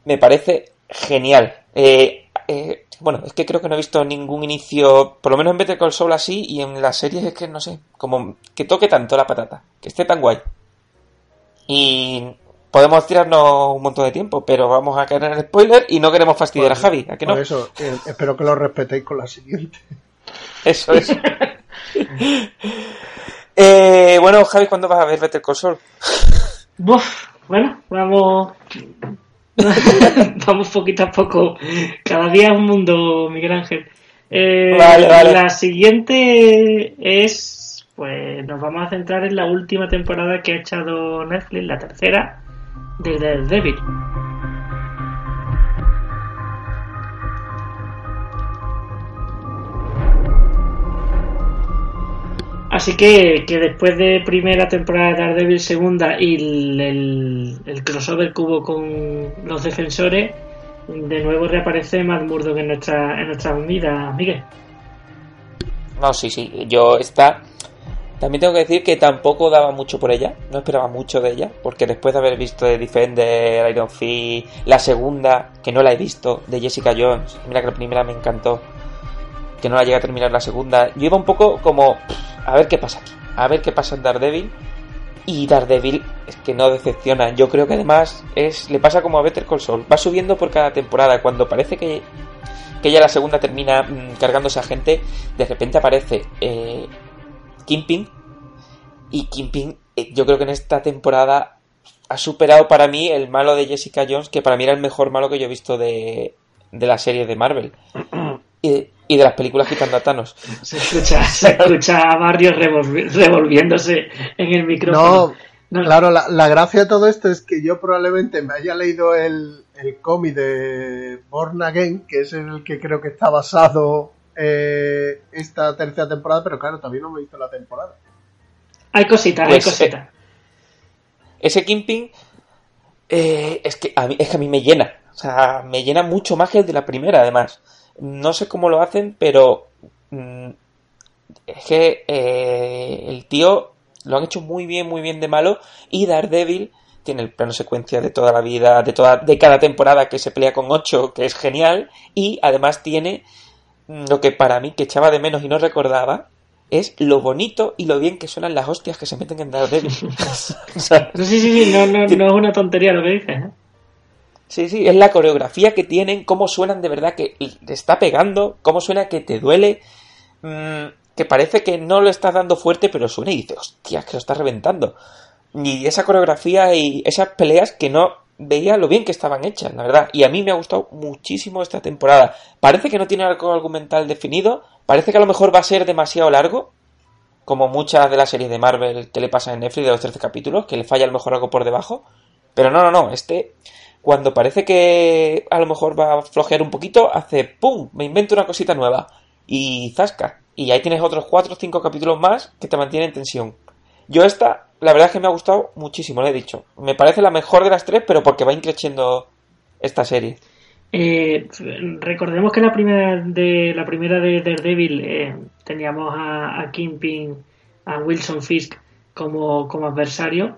me parece genial. Eh, eh, bueno, es que creo que no he visto ningún inicio, por lo menos en Better Call Saul así, y en las series es que no sé, como que toque tanto la patata, que esté tan guay. Y podemos tirarnos un montón de tiempo, pero vamos a caer en el spoiler y no queremos fastidiar a Javi, ¿a que no? Por eso, eh, espero que lo respetéis con la siguiente. Eso es. Eh, bueno, Javi, ¿cuándo vas a ver Better Call Saul? Buf, bueno, vamos. vamos poquito a poco. Cada día es un mundo, Miguel Ángel. Eh, Vale, vale. La siguiente es. Pues nos vamos a centrar en la última temporada que ha echado Netflix, la tercera, de Daredevil. Así que, que después de primera temporada de Daredevil, segunda y el, el- el crossover que hubo con los defensores, de nuevo reaparece Matt Murdock en nuestra, en nuestras vidas, Miguel. No, sí, sí. Yo esta. También tengo que decir que tampoco daba mucho por ella. No esperaba mucho de ella. Porque después de haber visto de Defender, Iron Fist, la segunda, que no la he visto, de Jessica Jones. Mira que la primera me encantó. Que no la llegué a terminar la segunda. Yo iba un poco como. A ver qué pasa aquí. A ver qué pasa en Daredevil. Y Daredevil es que no decepciona. Yo creo que además es le pasa como a Better Call Saul. Va subiendo por cada temporada. Cuando parece que que ya la segunda termina mm, cargándose a gente, de repente aparece eh, Kingpin y Kingpin eh, yo creo que en esta temporada ha superado para mí el malo de Jessica Jones, que para mí era el mejor malo que yo he visto de, de la serie de Marvel. Y de, y de las películas quitando a Thanos. Se escucha, se escucha a Barrios revolvi- revolviéndose en el micrófono. No, No. claro, la, la gracia de todo esto es que yo probablemente me haya leído el, el cómic de Born Again, que es en el que creo que está basado eh, esta tercera temporada, pero claro, todavía no me he visto la temporada. Hay cositas, hay Pues, cositas. Ese Kingpin eh, es, que a mí, es que a mí me llena. O sea, me llena mucho más que el de la primera, además. No sé cómo lo hacen, pero mm, es que eh, el tío lo han hecho muy bien, muy bien de malo. Y Daredevil tiene el plano secuencia de toda la vida, de toda, de cada temporada que se pelea con 8, que es genial. Y además tiene lo que para mí que echaba de menos y no recordaba, es lo bonito y lo bien que suenan las hostias que se meten en Daredevil. O sea, sí, sí, sí, no, no, no es una tontería lo que dices. ¿eh? Sí, sí, es la coreografía que tienen, cómo suenan de verdad que te está pegando, cómo suena que te duele, mm, que parece que no lo estás dando fuerte, pero suena y dices, hostia, que lo estás reventando. Y esa coreografía y esas peleas que no veía lo bien que estaban hechas, la verdad. Y a mí me ha gustado muchísimo esta temporada. Parece que no tiene algo argumental definido, parece que a lo mejor va a ser demasiado largo, como muchas de las series de Marvel que le pasa en Netflix de los 13 capítulos, que le falla a lo mejor algo por debajo. Pero no, no, no, este cuando parece que a lo mejor va a flojear un poquito, hace ¡pum! Me invento una cosita nueva. Y zasca. Y ahí tienes otros 4 o 5 capítulos más que te mantienen en tensión. Yo esta, la verdad es que me ha gustado muchísimo, lo he dicho. Me parece la mejor de las tres, pero porque va increciendo esta serie. Eh, recordemos que la primera de la primera de Daredevil eh, teníamos a, a Kingpin, a Wilson Fisk como, como adversario.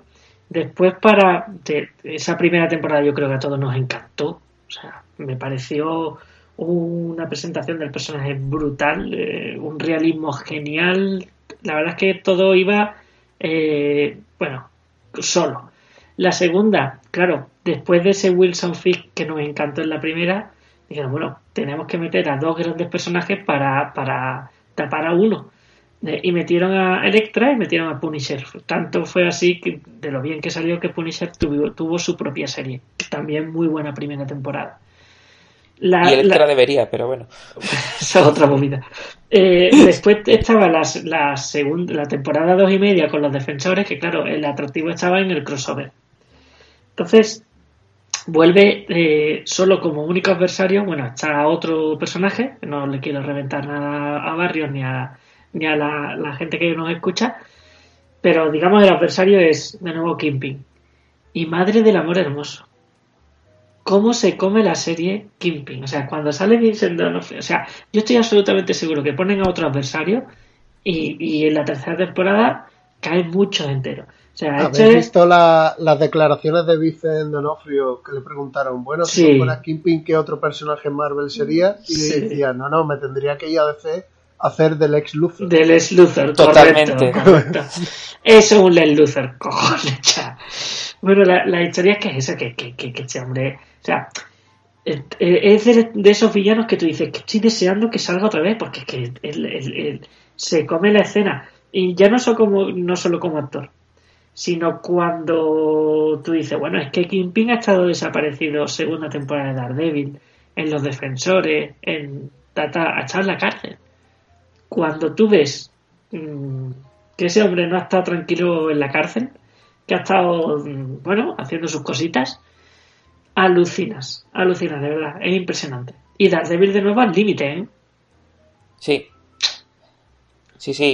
Después para de- esa primera temporada yo creo que a todos nos encantó. O sea, me pareció una presentación del personaje brutal, eh, un realismo genial. La verdad es que todo iba, eh, bueno, solo. La segunda, claro, después de ese Wilson Fisk que nos encantó en la primera, dijeron, bueno, tenemos que meter a dos grandes personajes para, para tapar a uno. Eh, Y metieron a Electra y metieron a Punisher. Tanto fue así que de lo bien que salió que Punisher tuvo, tuvo su propia serie. También muy buena primera temporada. La- y Electra la- debería, pero bueno. esa es otra movida. Eh, después estaba la, segunda, la temporada dos y media con los defensores, que claro, el atractivo estaba en el crossover. Entonces, vuelve eh, solo como único adversario, bueno, está otro personaje, no le quiero reventar nada a Barrios ni a, ni a la, la gente que nos escucha, pero digamos el adversario es de nuevo Kingpin. Y madre del amor hermoso cómo se come la serie Kingpin. O sea, cuando sale Vincent D'Onofrio, o sea, yo estoy absolutamente seguro que ponen a otro adversario y, y en la tercera temporada caen muchos enteros. O sea, ¿Habéis visto la- las declaraciones de Vincent D'Onofrio que le preguntaron, bueno, si Sí. no fuera Kingpin, ¿qué otro personaje Marvel sería? Y Sí. le decía, no, no, me tendría que ir a DC hacer del ex Luthor. del Lex Luthor, Totalmente. correcto, correcto. Eso es un Lex Luthor, cojones. Bueno, la, la historia es que es esa, que, que, que, que este hombre, o sea, es de, de esos villanos que tú dices que estoy deseando que salga otra vez, porque es que él, él- él se come la escena. Y ya no solo como, no solo como actor, sino cuando tú dices, bueno, es que Kingpin ha estado desaparecido segunda temporada de Daredevil, en Los Defensores, en Tata, ha estado en la cárcel. Cuando tú ves mm, que ese hombre no ha estado tranquilo en la cárcel, que ha estado, mm, bueno, haciendo sus cositas, alucinas, alucinas, de verdad, es impresionante. Y Daredevil de nuevo al límite, ¿eh? Sí. Sí, sí,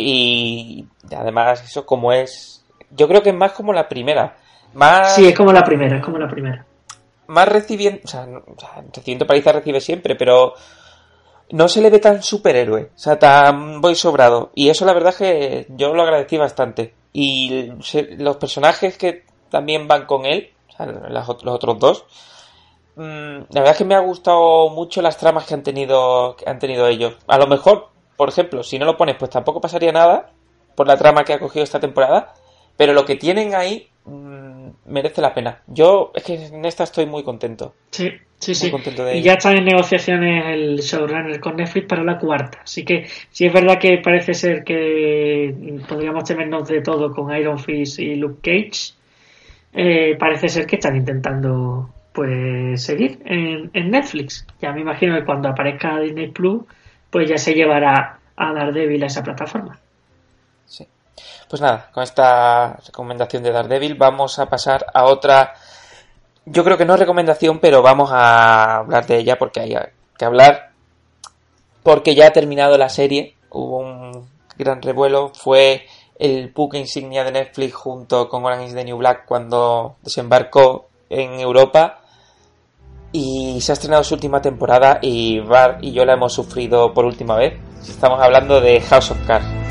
y además eso como es... Yo creo que es más como la primera. Más, Sí, es como la primera, es como la primera. más recibiendo... O sea, no- o sea, recibiendo paliza recibe siempre, pero no se le ve tan superhéroe. O sea, tan voy sobrado. Y eso la verdad es que yo lo agradecí bastante. Y los personajes que también van con él, o sea, los otros dos, mm, la verdad es que me ha gustado mucho las tramas que han tenido que han tenido ellos. A lo mejor, por ejemplo, si no lo pones, pues tampoco pasaría nada por la trama que ha cogido esta temporada, pero lo que tienen ahí mm, merece la pena. Yo es que en esta estoy muy contento. Sí, sí, sí. de Y ya están en negociaciones el showrunner con Netflix para la cuarta. Así que sí es verdad que parece ser que podríamos temernos de todo con Iron Fist y Luke Cage. Eh, parece ser que están intentando pues seguir en, en Netflix. Ya me imagino que cuando aparezca Disney Plus, pues ya se llevará a Daredevil a esa plataforma. Sí. Pues nada, con esta recomendación de Daredevil vamos a pasar a otra. Yo creo que no recomendación, pero vamos a hablar de ella porque hay que hablar. Porque ya ha terminado la serie. Hubo un gran revuelo. Fue el buque insignia de Netflix junto con Orange is the New Black cuando desembarcó en Europa. Y se ha estrenado su última temporada y Bar y yo la hemos sufrido por última vez. Estamos hablando de House of Cards.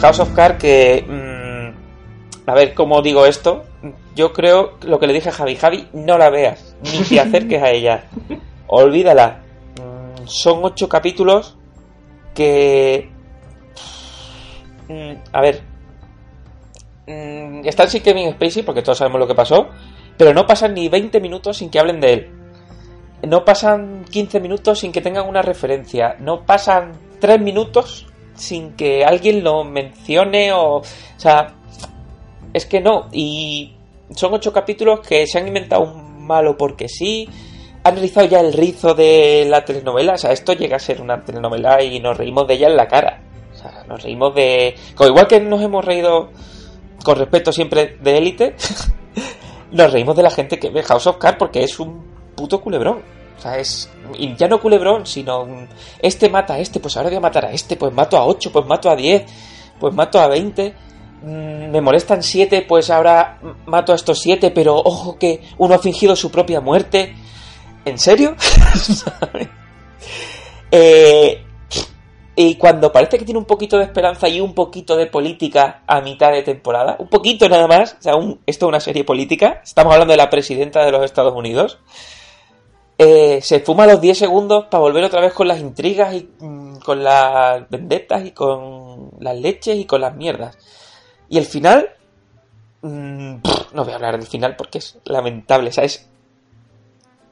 House of Cards que... mm, a ver cómo digo esto. Yo creo lo que le dije a Javi. Javi, no la veas. Ni te acerques a ella. Olvídala. Mm, son ocho capítulos que... mm, a ver. Mm, están sin Kevin Spacey porque todos sabemos lo que pasó. Pero no pasan ni 20 minutos sin que hablen de él. No pasan 15 minutos sin que tengan una referencia. No pasan 3 minutos sin que alguien lo mencione o... O sea, es que no. Y son 8 capítulos que se han inventado un malo porque sí. Han rizado ya el rizo de la telenovela. O sea, esto llega a ser una telenovela y nos reímos de ella en la cara. O sea, nos reímos de... como Igual que nos hemos reído con respeto siempre de élite, nos reímos de la gente que ve House of Cards porque es un puto culebrón. O sea, es. Y ya no culebrón, sino. un, Este mata a este, pues ahora voy a matar a este, pues mato a 8, pues mato a 10, pues mato a 20. mm, Me molestan 7, pues ahora mato a estos 7, pero ojo que uno ha fingido su propia muerte. ¿En serio? Eh, y cuando parece que tiene un poquito de esperanza y un poquito de política a mitad de temporada, un poquito nada más, o sea, un- esto es una serie política, estamos hablando de la presidenta de los Estados Unidos, eh, se fuma los 10 segundos para volver otra vez con las intrigas y mm, con las vendetas y con las leches y con las mierdas. Y el final, mm, pff, no voy a hablar del final porque es lamentable, o sea, es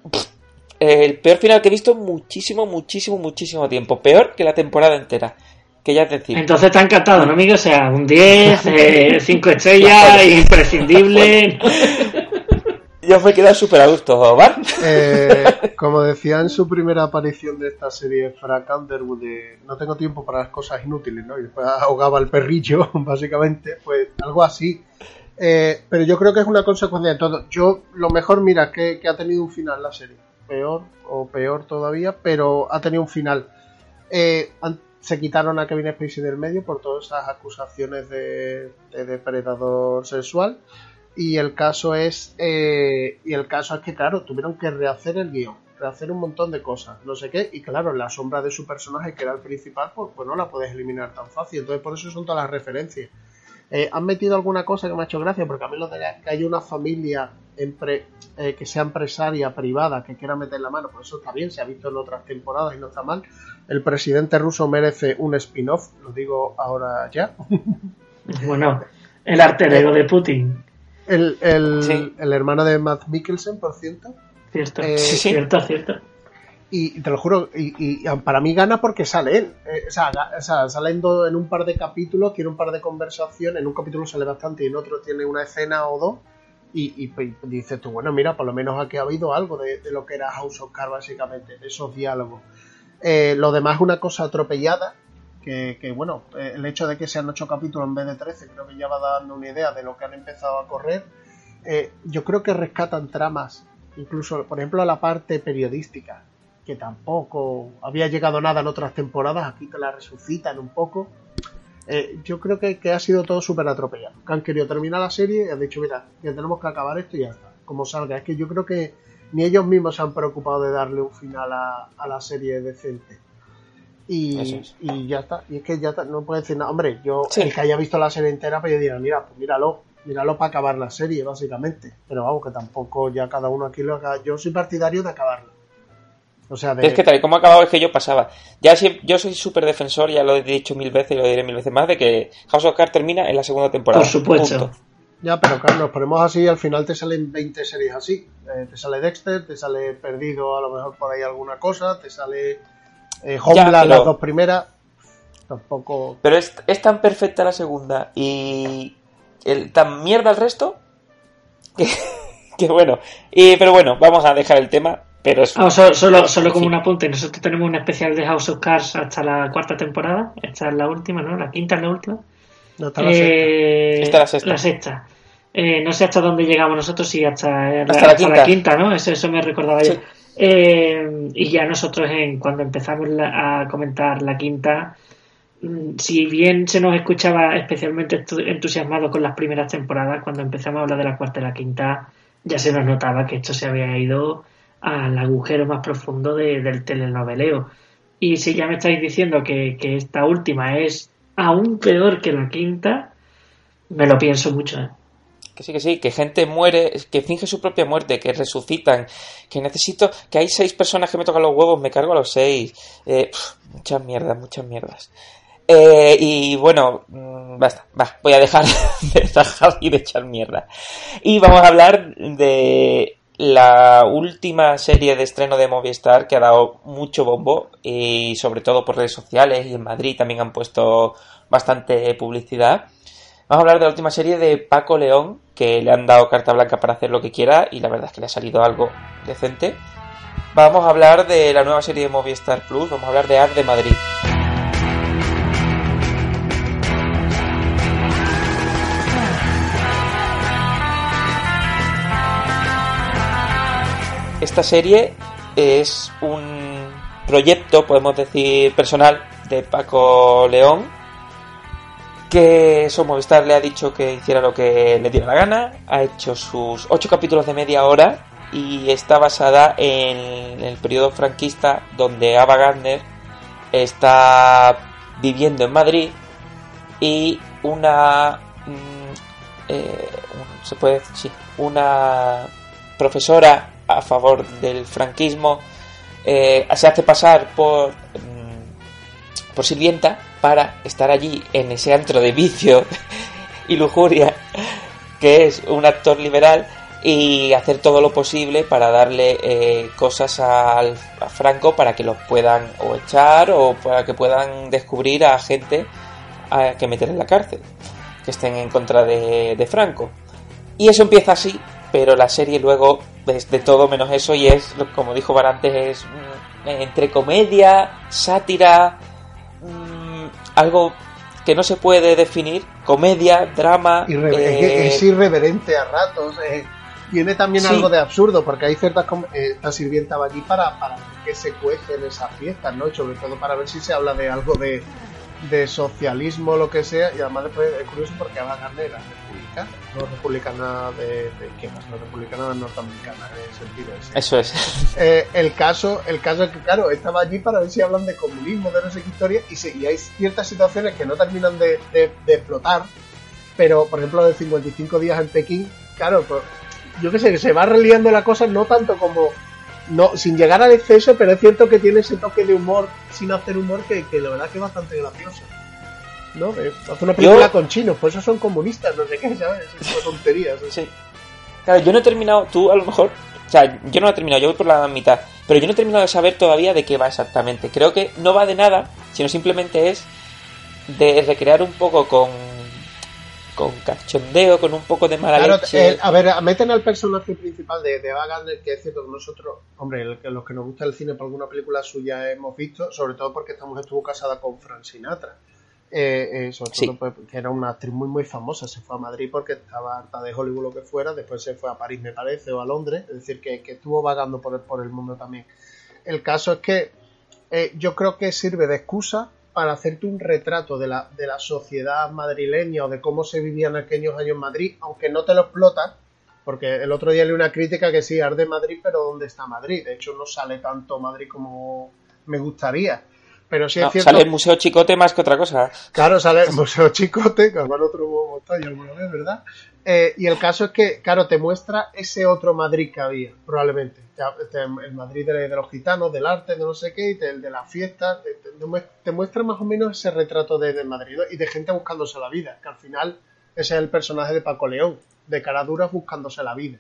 pff, el peor final que he visto en muchísimo, muchísimo, muchísimo tiempo. Peor que la temporada entera. Que ya es decir. Entonces te ha encantado, ¿no, amigo? O sea, un 10, 5 estrellas, imprescindible. Yo me he quedado súper a gusto, ¿vale? Eh, como decía en su primera aparición de esta serie, Frank Underwood, de no tengo tiempo para las cosas inútiles, ¿no? Y después ahogaba al perrillo, básicamente, pues algo así. Eh, pero yo creo que es una consecuencia de todo. Yo, lo mejor, mira, que, ha tenido un final la serie. Peor o peor todavía, pero ha tenido un final. Eh, se quitaron a Kevin Spacey del medio por todas esas acusaciones de depredador sexual. Y el caso es. eh, y el caso es que, claro, tuvieron que rehacer el guion, rehacer un montón de cosas, no sé qué. Y claro, la sombra de su personaje, que era el principal, pues, pues no la puedes eliminar tan fácil. Entonces, por eso son todas las referencias. Eh, han metido alguna cosa que me ha hecho gracia, porque a mí lo de que haya una familia eh, que sea empresaria privada que quiera meter la mano, pues eso está bien, se ha visto en otras temporadas y no está mal. El presidente ruso merece un spin-off, lo digo ahora ya. Bueno, el arte ego de Putin. El, el, Sí. el hermano de Matt Mikkelsen, por cierto. Cierto, Eh, Sí, sí. cierto, cierto. Y, y te lo juro, y, y para mí gana porque sale él. Eh, o, sea, ga- o sea, sale en, do- en un par de capítulos, tiene un par de conversaciones. En un capítulo sale bastante y en otro tiene una escena o dos. Y, y, dices tú, bueno, mira, por lo menos aquí ha habido algo de, de lo que era House of Cards, básicamente, de esos diálogos. Eh, lo demás es una cosa atropellada. Que, bueno, eh, el hecho de que sean ocho capítulos en vez de 13, creo que ya va dando una idea de lo que han empezado a correr. Eh, yo creo que rescatan tramas, incluso, por ejemplo, la parte periodística que tampoco había llegado nada en otras temporadas, aquí te la resucitan un poco. Eh, yo creo que, ha sido todo súper atropellado. Que han querido terminar la serie y han dicho, mira, que tenemos que acabar esto y ya está, como salga. Es que yo creo que ni ellos mismos se han preocupado de darle un final a, a la serie decente. Y, Eso es. y ya está. Y es que ya está, no puedo decir nada. Hombre, yo, Sí. el que haya visto la serie entera, pues yo diría, mira, pues míralo, míralo para acabar la serie, básicamente. Pero vamos, que tampoco ya cada uno aquí lo haga. Yo soy partidario de acabarla. O sea, de, Es que tal y como ha acabado es que yo pasaba. Ya si- yo soy súper defensor, ya lo he dicho mil veces y lo diré mil veces más, de que House of Cards termina en la segunda temporada. Por supuesto. Punto. Ya, pero claro, nos ponemos así y al final te salen 20 series así. Eh, te sale Dexter, te sale Perdido, a lo mejor por ahí alguna cosa, te sale eh, Homeland, Ya, pero- las dos primeras. Tampoco. Pero es, es tan perfecta la segunda y el, tan mierda el resto que, que bueno. Y, pero bueno, vamos a dejar el tema. Pero es, Ah, so- solo, solo como un apunte, nosotros tenemos un especial de House of Cards hasta la cuarta temporada. Esta es la última, ¿no? La quinta es la última. No está la sexta. Eh, Esta es la sexta. sexta. Eh, no sé hasta dónde llegamos nosotros, sí, hasta, Hasta la quinta. ¿no? Eso, eso me recordaba Sí. yo. Eh, y ya nosotros, en, cuando empezamos a comentar la quinta, mm, si bien se nos escuchaba especialmente estu- entusiasmado con las primeras temporadas, cuando empezamos a hablar de la cuarta y la quinta, ya se nos notaba que esto se había ido al agujero más profundo de- del telenoveleo. Y si ya me estáis diciendo que, que esta última es aún peor que la quinta, me lo pienso mucho. ¿eh? Que sí, que sí, que gente muere, que finge su propia muerte, que resucitan, que necesito, que hay seis personas que me tocan los huevos, me cargo a los seis. Eh, muchas mierdas, muchas mierdas. Eh, y bueno, mm, basta, va, voy a dejar de dejar y de echar mierda. Y vamos a hablar de la última serie de estreno de Movistar que ha dado mucho bombo y sobre todo por redes sociales y en Madrid también han puesto bastante publicidad. Vamos a hablar de la última serie de Paco León, que le han dado carta blanca para hacer lo que quiera y la verdad es que le ha salido algo decente. Vamos a hablar de la nueva serie de Movistar Plus, vamos a hablar de Art de Madrid. Esta serie es un proyecto, podemos decir, personal de Paco León, que eso Movistar le ha dicho que hiciera lo que le diera la gana, ha hecho sus ocho capítulos de media hora y está basada en el periodo franquista donde Ava Gardner está viviendo en Madrid y una mm, eh, se puede sí, una profesora a favor del franquismo eh, se hace pasar por mm, por sirvienta para estar allí en ese antro de vicio y lujuria que es un actor liberal y hacer todo lo posible para darle eh, cosas al, a Franco para que los puedan o echar o para que puedan descubrir a gente a que meter en la cárcel que estén en contra de, Franco. Y eso empieza así pero la serie luego es de todo menos eso y es como dijo Bar antes es mm, entre comedia sátira algo que no se puede definir comedia drama eh, es, irreverente a ratos. eh, tiene también Sí. algo de absurdo, porque hay ciertas. eh, esta sirvienta va allí para, para ver que se cuece en esas fiestas, ¿no? Sobre todo para ver si se habla de algo de, de socialismo o lo que sea. Y además, después es curioso porque Ava Gardner no republicana de, de izquierdas, no republicana norteamericana en el sentido ese. eso es Eh, el caso el caso es que, claro, estaba allí para ver si hablan de comunismo, de no sé qué historia, y, se- y hay ciertas situaciones que no terminan de, de- de explotar, pero, por ejemplo, de 55 días en Pekín, claro, pues, yo qué sé, que se va reliando la cosa no tanto como... no Sin llegar al exceso, pero es cierto que tiene ese toque de humor, sin hacer humor, que, que la verdad que es bastante gracioso. ¿No? Eh, hace una película Yo- con chinos, pues esos son comunistas, no sé qué, ¿sabes? Esas tonterías. Sí. Claro, yo no he terminado, tú a lo mejor, o sea, yo no lo he terminado, yo voy por la mitad, pero yo no he terminado de saber todavía de qué va exactamente. Creo que no va de nada, sino simplemente es de recrear un poco con con cachondeo, con un poco de mala Claro, leche. eh, a ver, meten al personaje principal de, de Ava Gardner, que es cierto que nosotros, hombre, el- que los que nos gusta el cine por alguna película suya hemos visto, sobre todo porque esta mujer estuvo casada con Frank Sinatra. Eh, eh, sobre Sí. todo pues, que era una actriz muy muy famosa, se fue a Madrid porque estaba harta de Hollywood lo que fuera, después se fue a París me parece o a Londres, es decir, que, que estuvo vagando por el, por el mundo también. El caso es que eh, yo creo que sirve de excusa para hacerte un retrato de la, de la sociedad madrileña o de cómo se vivía en aquellos años en Madrid, aunque no te lo explotan, porque el otro día leí una crítica que sí, arde Madrid, pero ¿dónde está Madrid? De hecho, no sale tanto Madrid como me gustaría. Pero sí es No, cierto. sale el Museo Chicote más que otra cosa. Claro, sale el Museo Chicote, que además otro ya alguna vez, ¿verdad? Eh, y el caso es que, claro, te muestra ese otro Madrid que había, probablemente. El Madrid de, los gitanos, del arte, de no sé qué, y del- de, las fiestas. Te, te- te muest- te muestra más o menos ese retrato de, de Madrid ¿no? y de gente buscándose la vida, que al final ese es el personaje de Paco León, de cara dura buscándose la vida.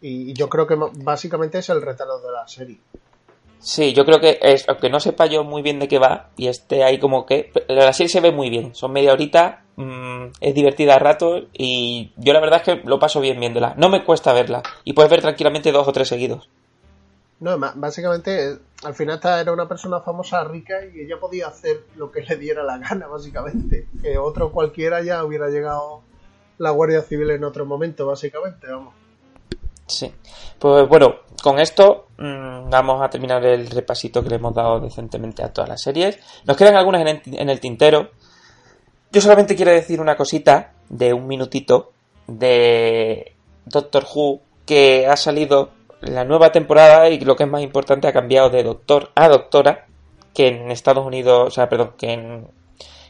Y, y yo creo que básicamente es el retrato de la serie. Sí, yo creo que es, aunque no sepa yo muy bien de qué va, y esté ahí como que. La serie se ve muy bien, son media horita, mm, es divertida a rato, y yo la verdad es que lo paso bien viéndola. No me cuesta verla, y puedes ver tranquilamente dos o tres seguidos. No, básicamente, eh, al final esta era una persona famosa, rica, y ella podía hacer lo que le diera la gana, básicamente. Que otro cualquiera ya hubiera llegado la Guardia Civil en otro momento, básicamente, vamos. Sí. Pues bueno, con esto mm, vamos a terminar el repasito que le hemos dado decentemente a todas las series. Nos quedan algunas en el, en el tintero. Yo solamente quiero decir una cosita de un minutito de Doctor Who que ha salido la nueva temporada y lo que es más importante ha cambiado de doctor a doctora que en Estados Unidos, o sea, perdón, que en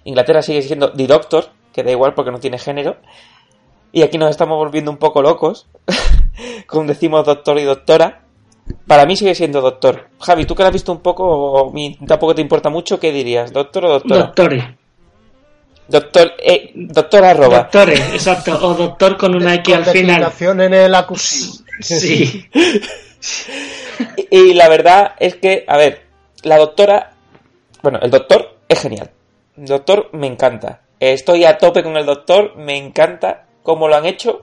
Inglaterra sigue siendo The Doctor, que da igual porque no tiene género. Y aquí nos estamos volviendo un poco locos, como decimos doctor y doctora. Para mí sigue siendo doctor. Javi, tú que lo has visto un poco, o mi- tampoco te importa mucho, ¿qué dirías? ¿Doctor o doctora? Doctores. Doctor, eh, doctor arroba. Doctores, exacto. O doctor con una X al final. en el acusí. Sí. Y, y la verdad es que, a ver, la doctora, bueno, el doctor es genial. El doctor me encanta. Estoy a tope con el doctor, me encanta cómo lo han hecho,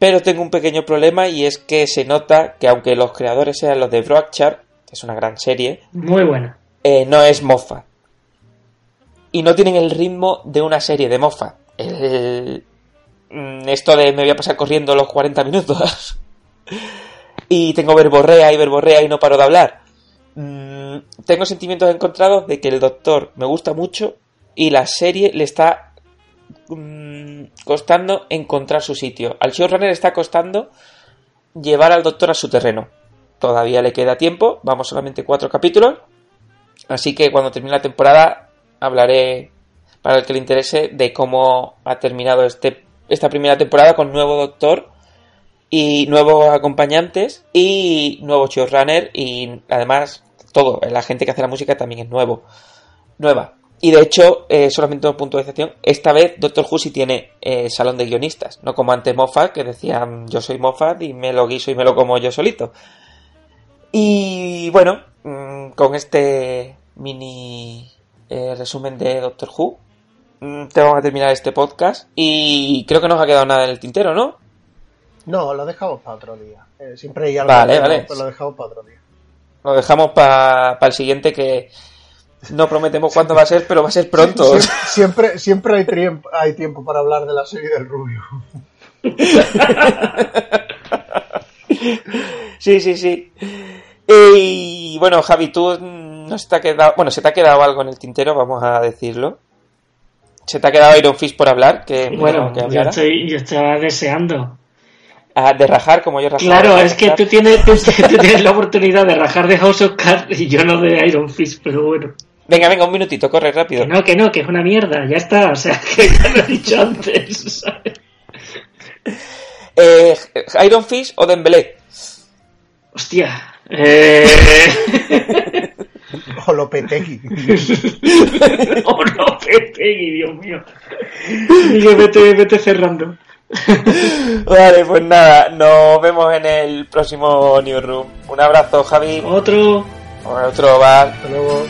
pero tengo un pequeño problema y es que se nota que aunque los creadores sean los de Broadchurch, que es una gran serie, Muy buena. eh, no es Moffat. Y no tienen el ritmo de una serie de Moffat. El- mm, Esto de me voy a pasar corriendo los 40 minutos. y tengo verborrea y verborrea y no paro de hablar. Mm, Tengo sentimientos encontrados de que el doctor me gusta mucho y la serie le está mm, costando encontrar su sitio. Al showrunner está costando llevar al doctor a su terreno. Todavía le queda tiempo, vamos solamente cuatro capítulos. Así que cuando termine la temporada hablaré, para el que le interese, de cómo ha terminado este, esta primera temporada con nuevo doctor y nuevos acompañantes y nuevo showrunner y además todo, la gente que hace la música también es nuevo. Nueva. Y de hecho, eh, solamente un punto de excepción, esta vez Doctor Who sí tiene eh, salón de guionistas, no como antes Moffat, que decían yo soy Moffat y me lo guiso y me lo como yo solito. Y bueno, mm, con este mini eh, resumen de Doctor Who, mm, tengo que terminar este podcast y creo que no os ha quedado nada en el tintero, ¿no? No, lo dejamos para otro día. Eh, siempre hay algo, Vale, pero- vale. pero lo dejamos para otro día. Lo dejamos para el siguiente que no prometemos cuándo va a ser, pero va a ser pronto. Sie- Siempre, siempre hay, tiempo, hay tiempo para hablar de la serie del Rubio. Sí, sí, sí. Y bueno, Javi, tú mm, no se te ha quedado, bueno, se te ha quedado algo en el tintero, vamos a decirlo. Se te ha quedado Iron Fist por hablar, que Bueno, que yo, estoy, yo estaba deseando. Ah, de rajar como yo rajaba. Claro, es que tú tienes, tú, tú tienes la oportunidad de rajar de House of Cards y yo no de Iron Fist, pero bueno. Venga, venga, un minutito, corre rápido. Que no, que no, que es una mierda, ya está. O sea, que ya lo he dicho antes. ¿sabes? Eh, Iron Fist o Dembélé. Hostia. Eh... O Lopetegui. no, Pepe, Dios mío. Digo, vete, vete cerrando. Vale, pues nada, nos vemos en el próximo Newsroom. Un abrazo, Javi. Otro. Otro bar. Hasta luego.